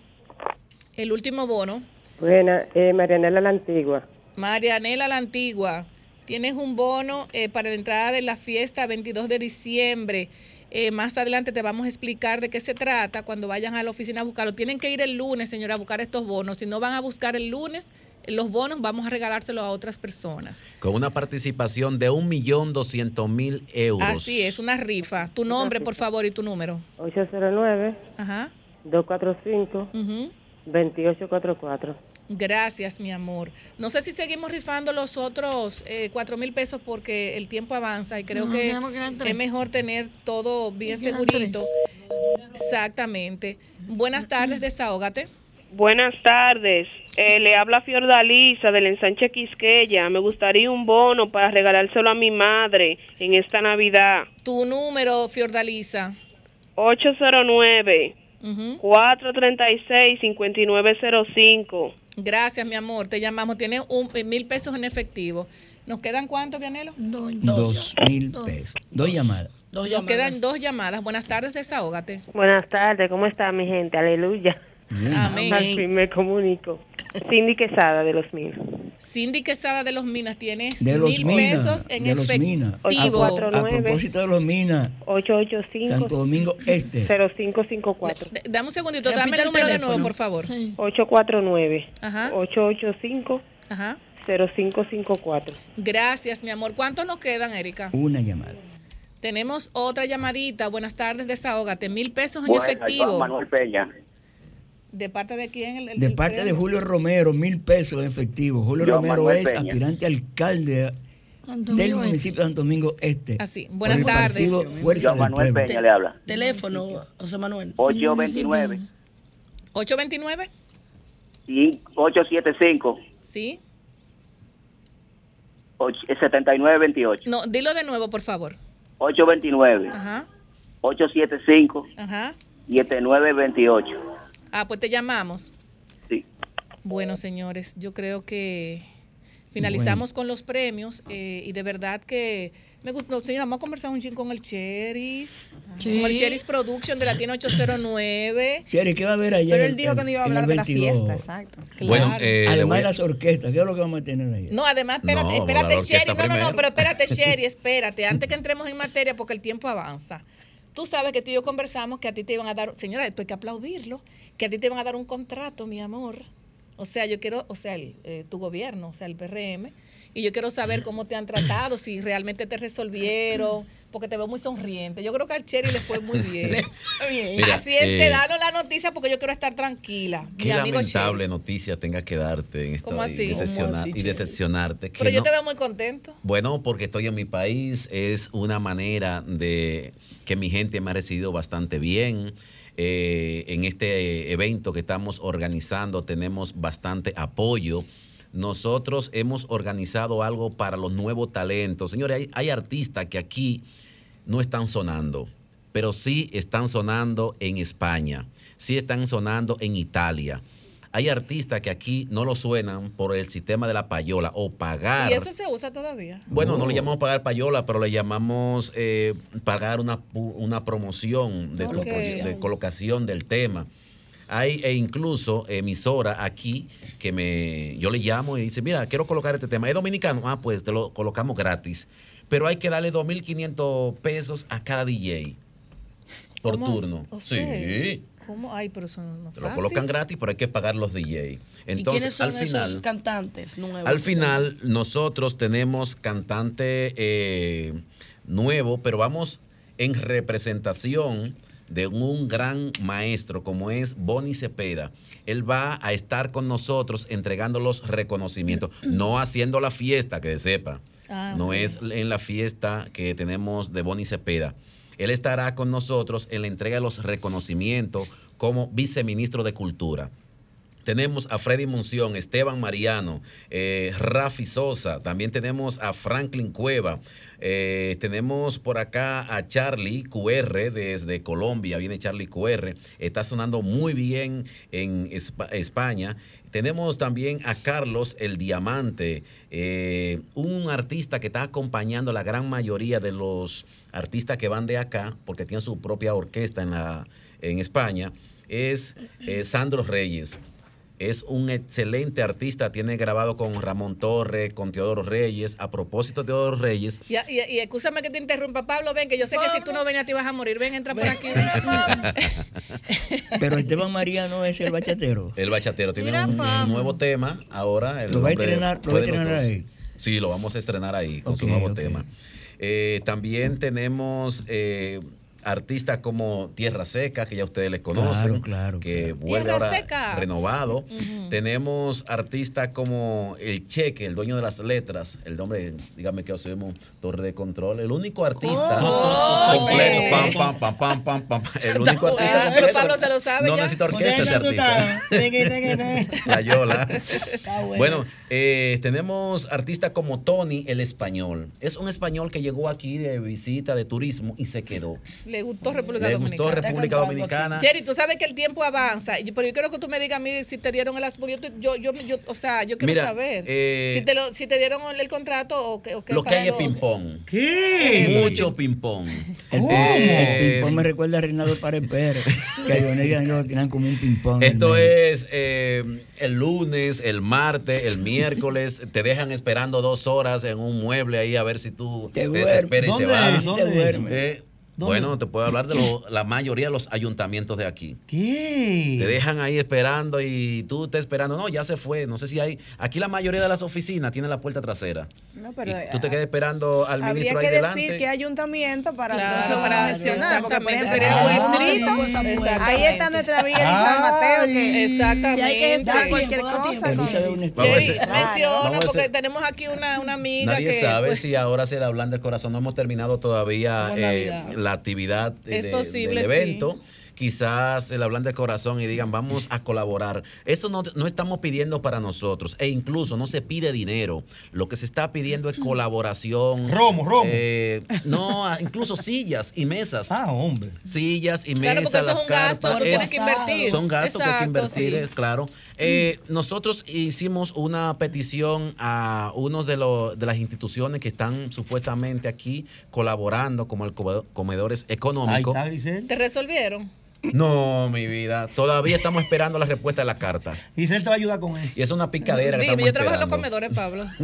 El último bono. Buena, eh, Marianela la Antigua. Marianela la Antigua, tienes un bono eh, para la entrada de la fiesta 22 de diciembre. Eh, más adelante te vamos a explicar de qué se trata cuando vayan a la oficina a buscarlo. Tienen que ir el lunes, señora, a buscar estos bonos. Si no van a buscar el lunes, los bonos vamos a regalárselos a otras personas. con una participación de 1.200.000 euros. Así es, una rifa. Tu nombre, por favor, y tu número. 809 Ajá. 245 Ujú. 2844. Gracias, mi amor. No sé si seguimos rifando los otros eh, cuatro mil pesos porque el tiempo avanza y creo No, que es mejor tener todo bien segurito. Exactamente. Buenas tardes, desahógate. Buenas tardes. Eh, le habla Fiordalisa del ensanche Quisqueya. Me gustaría un bono para regalárselo a mi madre en esta Navidad. Tu número, Fiordalisa. 809 Ujú. 436-5905. Gracias, mi amor. Te llamamos. Tiene un, eh, mil pesos en efectivo. ¿Nos quedan cuánto, Vianelo? Dos mil pesos. Dos llamadas. Nos quedan dos llamadas. Buenas tardes, desahógate. Buenas tardes, ¿cómo está mi gente? Aleluya. Amén. Me comunico. Cindy Quesada de los Minas. Cindy Quesada de los Minas tienes De los mil Minas. pesos en de los Minas. efectivo. A, a propósito de los Minas. 885 Santo Domingo Este. 0554. D- Dame un segundito, dame el número de nuevo, por favor. 849 Ajá. 885 Ajá. 0554. Gracias, mi amor. ¿Cuántos nos quedan, Erika? Una llamada. Tenemos otra llamadita. Buenas tardes, desahógate. Mil pesos en Bueno, efectivo. Manuel Peña. ¿De parte de quién? El- el- De el parte de? Julio Romero, mil pesos en efectivo. Julio Yo, Romero Manuel es Peña. aspirante alcalde del municipio de Santo Domingo Este. Así. Buenas tardes. Fuerza Yo, Manuel. Peña le habla. Teléfono, José Manuel. 829 ¿829? y 875 Sí. och- 7928. No, dilo de nuevo, por favor. 829 Ajá. 875 Ajá. 7928. Ah, pues te llamamos. Sí. Bueno, señores, yo creo que finalizamos con los premios eh, y de verdad que me gustó. Señora, vamos a conversar un chin con el Cheris, Sí. con el Cheris Production de Latina 809. Sherry, ¿qué va a haber allá? Pero él dijo el- que no iba a hablar de la 22? fiesta, exacto. Bueno, eh, Además de las orquestas, ¿qué es lo que vamos a tener ahí? No, además, espérate, No, espérate, la Sherry. No, no, no, pero espérate, Sherry, espérate. Antes que entremos en materia, porque el tiempo avanza. Tú sabes que tú y yo conversamos que a ti te iban a dar, señora, esto hay que aplaudirlo, que a ti te iban a dar un contrato, mi amor. O sea, yo quiero, o sea, el, eh, tu gobierno, o sea, el PRM, y yo quiero saber cómo te han tratado, si realmente te resolvieron, porque te veo muy sonriente. Yo creo que al Cherry le fue muy bien. Mira, Así es que eh, danos la noticia porque yo quiero estar tranquila. Qué mi amigo lamentable Cherry. noticia tenga que darte en esto ¿Cómo y, así? decepcionar- ¿Cómo así, y decepcionarte. que Pero yo no- te veo muy contento. Bueno, porque estoy en mi país, es una manera de que mi gente me ha recibido bastante bien. Eh, en este evento que estamos organizando tenemos bastante apoyo. Nosotros hemos organizado algo para los nuevos talentos. Señores, hay, hay artistas que aquí no están sonando, pero sí están sonando en España, sí están sonando en Italia. hay artistas que aquí no lo suenan por el sistema de la payola o pagar. ¿Y eso se usa todavía? Bueno, no le llamamos pagar payola, pero le llamamos eh, pagar una, pu- una promoción de, Ok. composi- de colocación del tema. Hay e incluso emisora aquí que me yo le llamo y dice, mira, quiero colocar este tema. ¿Es dominicano? Ah, pues te lo colocamos gratis. Pero hay que darle 2.500 pesos a cada DJ por turno. O Sí. ¿Cómo? Ay, pero eso no Te lo colocan gratis, pero hay que pagar los DJ. ¿Y quiénes Entonces, son al final, esos cantantes nuevos? al final, nosotros tenemos cantante eh, nuevo, pero vamos en representación de un gran maestro como es Bonnie Cepeda. Él va a estar con nosotros entregando los reconocimientos, no haciendo la fiesta, que sepa. Ah, no es en la fiesta que tenemos de Bonnie Cepeda. Él estará con nosotros en la entrega de los reconocimientos como viceministro de Cultura. Tenemos a Freddy Munción, Esteban Mariano, eh, Rafi Sosa, también tenemos a Franklin Cueva, eh, tenemos por acá a Charlie QR desde Colombia, viene Charlie QR, está sonando muy bien en Espa- España. Tenemos también a Carlos el Diamante, eh, un artista que está acompañando a la gran mayoría de los artistas que van de acá, porque tiene su propia orquesta en, la, en España, es Sandro Reyes. Es un excelente artista, tiene grabado con Ramón Torres, con Teodoro Reyes. A propósito de Teodoro Reyes, Y, y, y escúchame que te interrumpa, Pablo, ven, que yo sé que si tú no venías te ibas a morir. Ven, entra por aquí. Pero Esteban Mariano es el bachatero. el bachatero tiene Mira, un, nuevo tema ahora. el ¿Lo va a estrenar- lo va a estrenar ahí? Sí, lo vamos a estrenar ahí con su nuevo tema. Eh, también tenemos eh, artistas como Tierra Seca, que ya ustedes les conocen, Claro, claro, que vuelve Tierra ahora Seca. renovado. Ujú. Tenemos artistas como El Cheque, el dueño de las letras, el nombre, dígame que hacemos Torre de Control, el único artista Oh, completo, pam, pam, pam, pam, pam, pam, el único artista Ah, pero. Pablo se lo sabe No ya. necesita orquesta ese artista. La Yola. Bueno, eh, tenemos artistas como Tony, el español. Es un español que llegó aquí de visita, de turismo y se quedó. Le gustó República Le Dominicana. gustó República Dominicana. Jerry, tú sabes que el tiempo avanza, pero yo quiero que tú me digas a mí si te dieron el as- porque yo, yo, yo, yo- o sea, yo quiero Mira, saber eh, si, te lo, si te dieron el, el contrato o qué. O qué Lo que hay es ping-pong. ¿Qué? Mucho ping-pong. El, Eh, el ping-pong me recuerda a Reinaldo Párez Pérez, que a Leonel y a Danilo lo tiran como un ping-pong. Esto es eh, el lunes, el martes, el miércoles. te dejan esperando dos horas en un mueble ahí a ver si tú te, duermes. desesperas y se ¿Dónde vas. es? ¿Dónde te es? duermes. ¿Dónde? Bueno, te puedo hablar de lo- la mayoría de los ayuntamientos de aquí. ¿Qué? Te dejan ahí esperando y tú estás esperando. No, ya se fue. No sé si hay. Aquí la mayoría de las oficinas tienen la puerta trasera. No, pero Y tú te quedas esperando al habría ministro ahí decir delante. que ayuntamiento para Claro, para gestionar, porque por exactamente. ejemplo en el Ah, distrito, ahí está nuestra amiga Elizabeth Mateo, que Exactamente. si hay que gestionar cualquier cosa con hacer- menciona, porque tenemos aquí una, una amiga Nadie que. sabe pues, si ahora se le hablan del corazón. No hemos terminado todavía eh. La actividad de- Es de- posible, del sí. evento. Quizás se le hablan del corazón y digan, vamos a colaborar. Esto no, no estamos pidiendo para nosotros. E incluso no se pide dinero. Lo que se está pidiendo es colaboración. Romo, romo. Eh, no, incluso sillas y mesas. Ah, hombre. Sillas y Claro, mesas, porque eso las es un gasto que tienes que invertir. Son gastos que hay que invertir, sí. eh, claro. Eh, nosotros hicimos una petición a uno de, los de las instituciones que están supuestamente aquí colaborando como el come- comedores económicos. ¿Te resolvieron? No, mi vida. Todavía estamos esperando la respuesta de la carta. Grisel te va a ayudar con eso. Y es una picadera Dime, yo trabajo en los comedores, Pablo.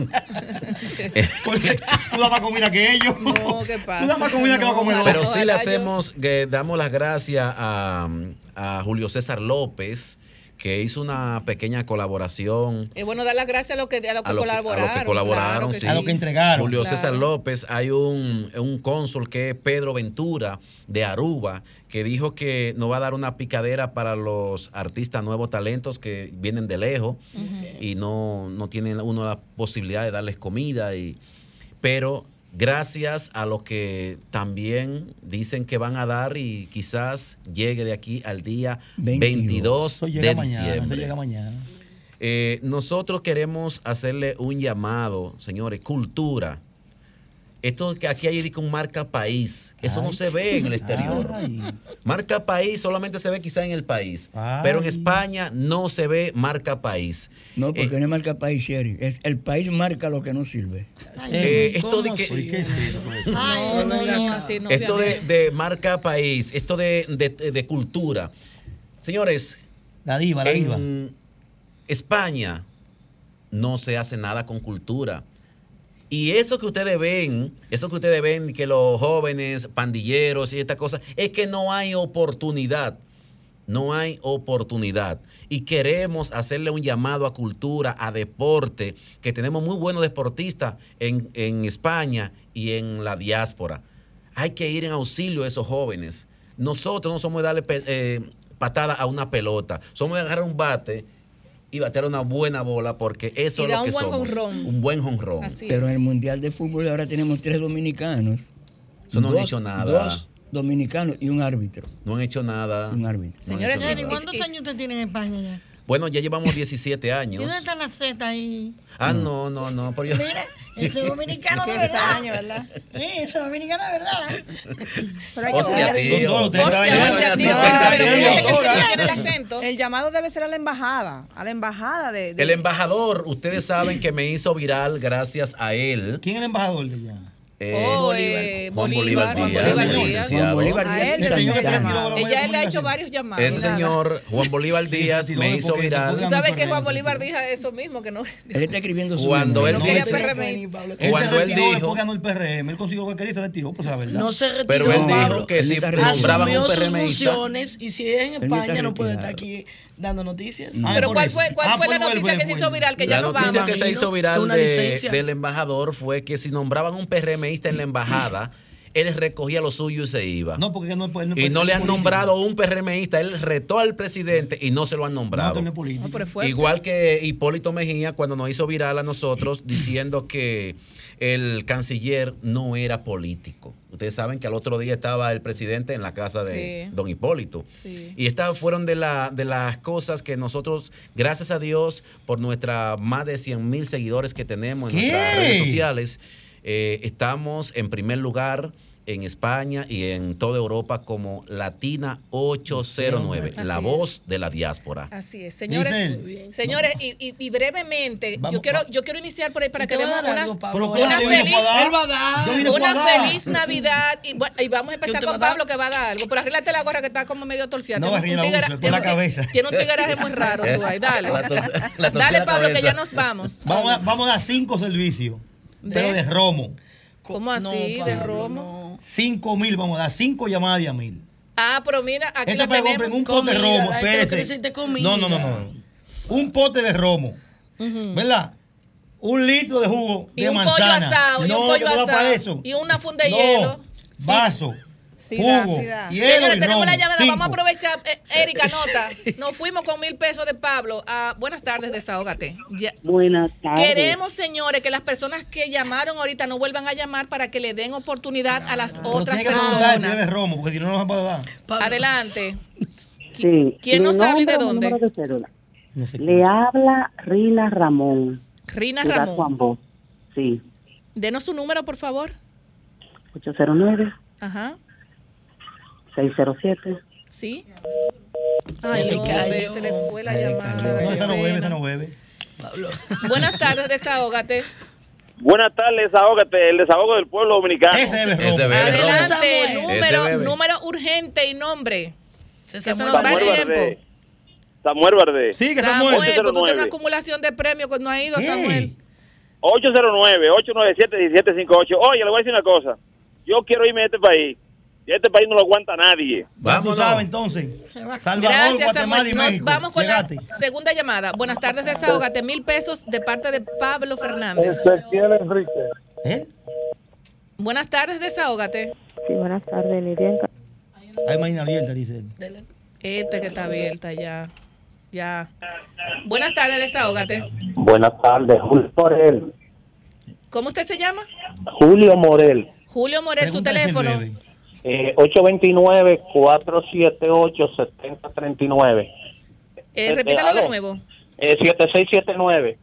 Tú das más comida que ellos. No, ¿qué pasa? Tú das más comida que los comedores. Pero sí le hacemos, que damos las gracias a, a Julio César López, que hizo una pequeña colaboración Es bueno dar las gracias a los que, a los que a los que, a colaboraron. los que colaboraron, claro que sí. A los que entregaron. Julio Claro. César López, hay un, un cónsul que es Pedro Ventura de Aruba, que dijo que nos va a dar una picadera para los artistas nuevos talentos que vienen de lejos y no, no tienen uno la posibilidad de darles comida. Y, pero gracias a los que también dicen que van a dar y quizás llegue de aquí al día 22, Eso llega de mañana. Eso diciembre. llega mañana. Eh, nosotros queremos hacerle un llamado, señores, cultura. Esto que aquí hay un marca país, eso no se ve en el exterior. Marca país solamente se ve quizá en el país, pero en. España no se ve marca país. No, porque no es marca país, Sherry. Es el país marca lo que no sirve. Eh, esto de ¿Cómo que así? No, no digan así, no esto de, marca país, esto de, de- de cultura. Señores, La diva, la en diva. España no se hace nada con cultura. Y eso que ustedes ven, eso que ustedes ven, que los jóvenes, pandilleros y estas cosas, es que no hay oportunidad. No hay oportunidad. Y queremos hacerle un llamado a cultura, a deporte, que tenemos muy buenos deportistas en, en España y en la diáspora. Hay que ir en auxilio a esos jóvenes. Nosotros no somos darle eh, patada a una pelota, somos de agarrar un bate y batear una buena bola porque eso Y es lo un que buen somos. jonrón. Un buen jonrón. Pero en el Mundial de Fútbol ahora tenemos tres dominicanos. Eso no han hecho nada. Dos dominicanos y un árbitro. No han hecho nada. Un árbitro. Señores, No. ¿cuántos años usted tiene en España ya? Bueno, ya llevamos 17 ¿Y años. dónde está la Z ahí? Ah, no, no, no. Pero yo... Mira, ese es dominicano de verdad. extraño, ¿verdad? Eh, ese es dominicano de verdad. Pero hay que Hostia, tío. Hostia, hostia, tío, el acento. El llamado debe ser a la embajada, a la embajada de... de- El embajador, ustedes saben que me hizo viral gracias a él. ¿Quién es el embajador de allá? Eh, Oh, eh, Juan Bolívar, Bolívar Juan Díaz. Bolívar. Juan Bolívar A Díaz. Ella le ha hecho varios llamados. El señor Juan Bolívar Díaz me hizo viral. Tú sabes que Juan Bolívar dijo eso mismo, que no. Él está escribiendo su Cuando él PRM. Él Cuando él dijo- ganó el PRM. Él consiguió quería y se retiró, pues la verdad. No se retiró, Pero él dijo que si nombraban Asumió un sus PRMista. funciones y si es en España no puede estar aquí dando noticias. Ah, Pero por ¿cuál eso. fue, cuál Ah, fue la noticia vuelve, que se hizo viral? Que La ya nos noticia vamos. que se hizo viral de- del embajador fue que si nombraban un PRMista en la embajada, él recogía lo suyo y se iba. No, porque no, no y no le han político. nombrado un PRMista. Él retó al presidente y no se lo han nombrado. No, no es político. No, pero fue. Igual que Hipólito Mejía cuando nos hizo viral a nosotros diciendo que el canciller no era político. Ustedes saben que al otro día estaba el presidente en la casa de Sí. don Hipólito. Sí. Y estas fueron de, la, de las cosas que nosotros, gracias a Dios, por nuestra más de 100 mil seguidores que tenemos en ¿Qué? nuestras redes sociales, eh, estamos en primer lugar en España y en toda Europa como Latina 809, Así la es. voz de la diáspora. Así es, señores. Giselle, Señores, y, y- y brevemente, Vamos, yo quiero, va- yo quiero iniciar por ahí para que ¿Usted va demos unas, una feliz, una feliz Navidad. Y, bueno, y vamos a ¿Qué empezar con a? Pablo que va a dar algo. Pero arréglate la gorra que está como medio torcida. No, Tiene un por tiene la un- cabeza. Tiene un tigreaje muy raro tú ahí. Dale. La la Dale, Pablo, que ya nos vamos. Vamos a, vamos a dar cinco servicios. Pero de romo. ¿Cómo así? No, de romo. no. Cinco mil, vamos a dar cinco llamadas de a mil. Ah, pero mira, aquí Esa la para tenemos. un pote de romo. Espérese. No, no, no, no. Un pote de romo. ¿Verdad? Un litro de jugo Y de un pollo manzana. asado, y no, un pollo da para asado. eso. Y una funda de No. hielo. Vaso. Sí da, jugo. sí Señores, tenemos la llamada. Vamos a aprovechar. Eh, Erika, nota. Nos fuimos con mil pesos de Pablo. Ah, buenas tardes, desahógate. Ya- Buenas tardes. Queremos, señores, que las personas que llamaron ahorita no vuelvan a llamar para que le den oportunidad a las Pero otras tiene que personas. romo, porque si no, no nos va a dar. Adelante. Sí. ¿Quién nos habla y de dónde? número de cédula. No sé Le habla Rina Ramón. Rina Ramón. Juan Bosch. Sí. Denos su número, por favor. 809 Ajá. 607 Sí. Se Ay, no, cayó. se le fue la Se llamada. No, esa esa. Pablo. Buenas tardes, desahógate. Buenas tardes, desahógate, el desahogo del pueblo dominicano. Ese bebe Adelante, número, número urgente y nombre. Se se nos va Samuel el Verde. tiempo. Samuel Verde. Sí, que Samuel, Samuel. porque usted 09. una acumulación de premios que no ha ido, Sí. Samuel. 809-897-1758. Oye, le voy a decir una cosa. Yo quiero irme de este país. Y este país no lo aguanta nadie. Vámonos. sabes entonces. Salvador, Gracias, Guatemala y Samuel. Nos México. vamos con la segunda llamada. Buenas tardes, desahógate. Mil pesos de parte de Pablo Fernández. Ezequiel Enrique. ¿Eh? Buenas tardes, desahógate. Sí, buenas tardes, Nidia. Hay máquina abierta, dice él. Este que está abierta ya. Ya. Buenas tardes, desahógate. Buenas tardes, Julio Morel. ¿Cómo usted se llama? Julio Morel, Julio Morel, su Pregúntale teléfono. Eh, 829-478-7039. Eh, repítalo de nuevo. Eh, 7679.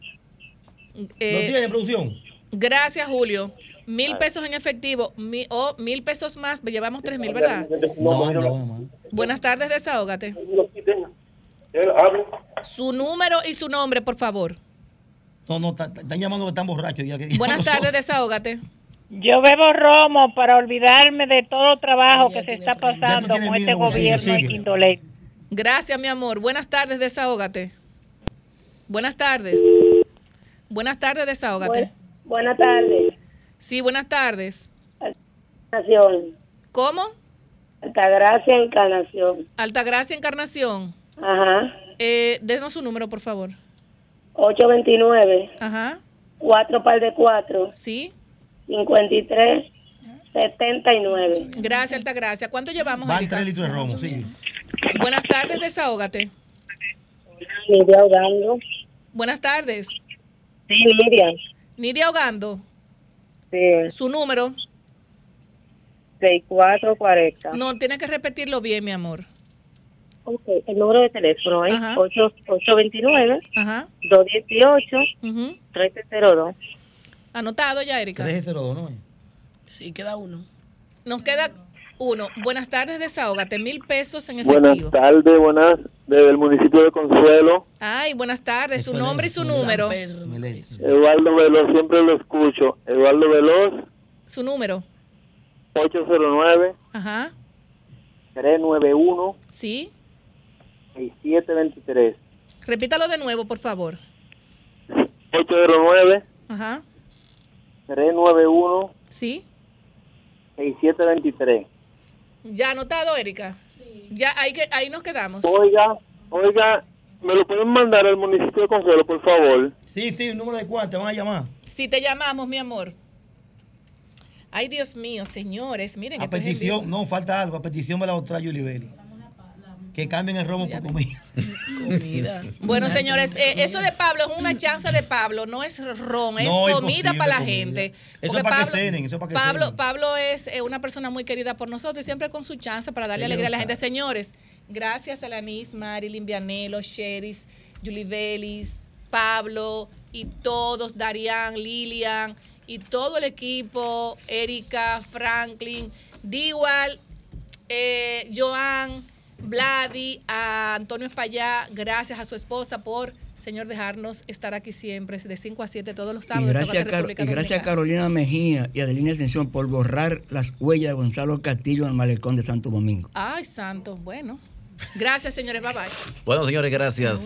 ¿No Eh, tiene producción? gracias, Julio. Mil pesos en efectivo mi- o mil pesos más, llevamos tres mil, ¿verdad? No, no, Buenas tardes, desahógate. Su número y su nombre, por favor. no, no, están llamando que están borrachos. Ya que, Buenas tardes, desahógate. Yo bebo romo para olvidarme de todo el trabajo que se está pasando con este gobierno sigue. indolente. Gracias, mi amor. Buenas tardes, desahógate. Buenas tardes. Buenas tardes, desahógate. Buenas tardes. Sí, buenas tardes. Nación. ¿Cómo? Altagracia Encarnación. Altagracia Encarnación. Ajá. Eh, denos su número, por favor. 829. Ajá. 4 par de 4. Sí. 53 79. Gracias, Altagracia. ¿Cuánto llevamos? Van tres litros de romo, sí. Buenas tardes, desahógate. Nidia ahogando. Buenas tardes. Sí, Nidia. Nidia ahogando. Sí. Su número. 6440. No, tiene que repetirlo bien, mi amor. Ok, el número de teléfono es 829-218-1302. Anotado ya, Erika. 302, ¿no? Sí, queda uno. Nos queda uno. Buenas tardes, desahógate. Mil pesos en Buenas efectivo. tardes, buenas, desde el municipio de Consuelo. Ay, buenas tardes. Su nombre y su número. Eduardo Veloz, siempre lo escucho. Eduardo Veloz, Su número. 809 Ajá. 391 Sí. 6723. Repítalo de nuevo, por favor. 809 Ajá. 391 Sí. 6723. Ya anotado, Erika. Ya ahí, que, ahí nos quedamos. Oiga, oiga, ¿me lo pueden mandar al municipio de Consuelo, por favor? Sí, sí, el número de cuánto, te van a llamar. Si te llamamos, mi amor. Ay, Dios mío, señores, miren. A petición, no, falta algo, a petición de la otra Yulibeli. Que cambien el romo por comida. Bueno, señores, eh, esto de Pablo es una chanza de Pablo, no es ron, es No, es comida para la comida. gente. Eso para que Pablo- cenen, eso es para que Pablo, cenen. Pablo es eh, una persona muy querida por nosotros y siempre con su chanza para darle alegría a la gente. Señores, gracias a Lanis, Marilyn Vianelo, Sheris, Julie Vélez, Pablo y todos, Darian, Lilian y todo el equipo, Erika, Franklin, Diwal, eh, Joan, Vladi, a Antonio Espallá, gracias a su esposa por, señor, dejarnos estar aquí siempre, de 5 a 7 todos los Y sábados. gracias, a Car- y gracias a. Carolina Mejía y a Adelina Ascensión por borrar las huellas de Gonzalo Castillo en el malecón de Santo Domingo. Ay, santo, bueno. Gracias, señores, bye bye. Bueno, señores, gracias.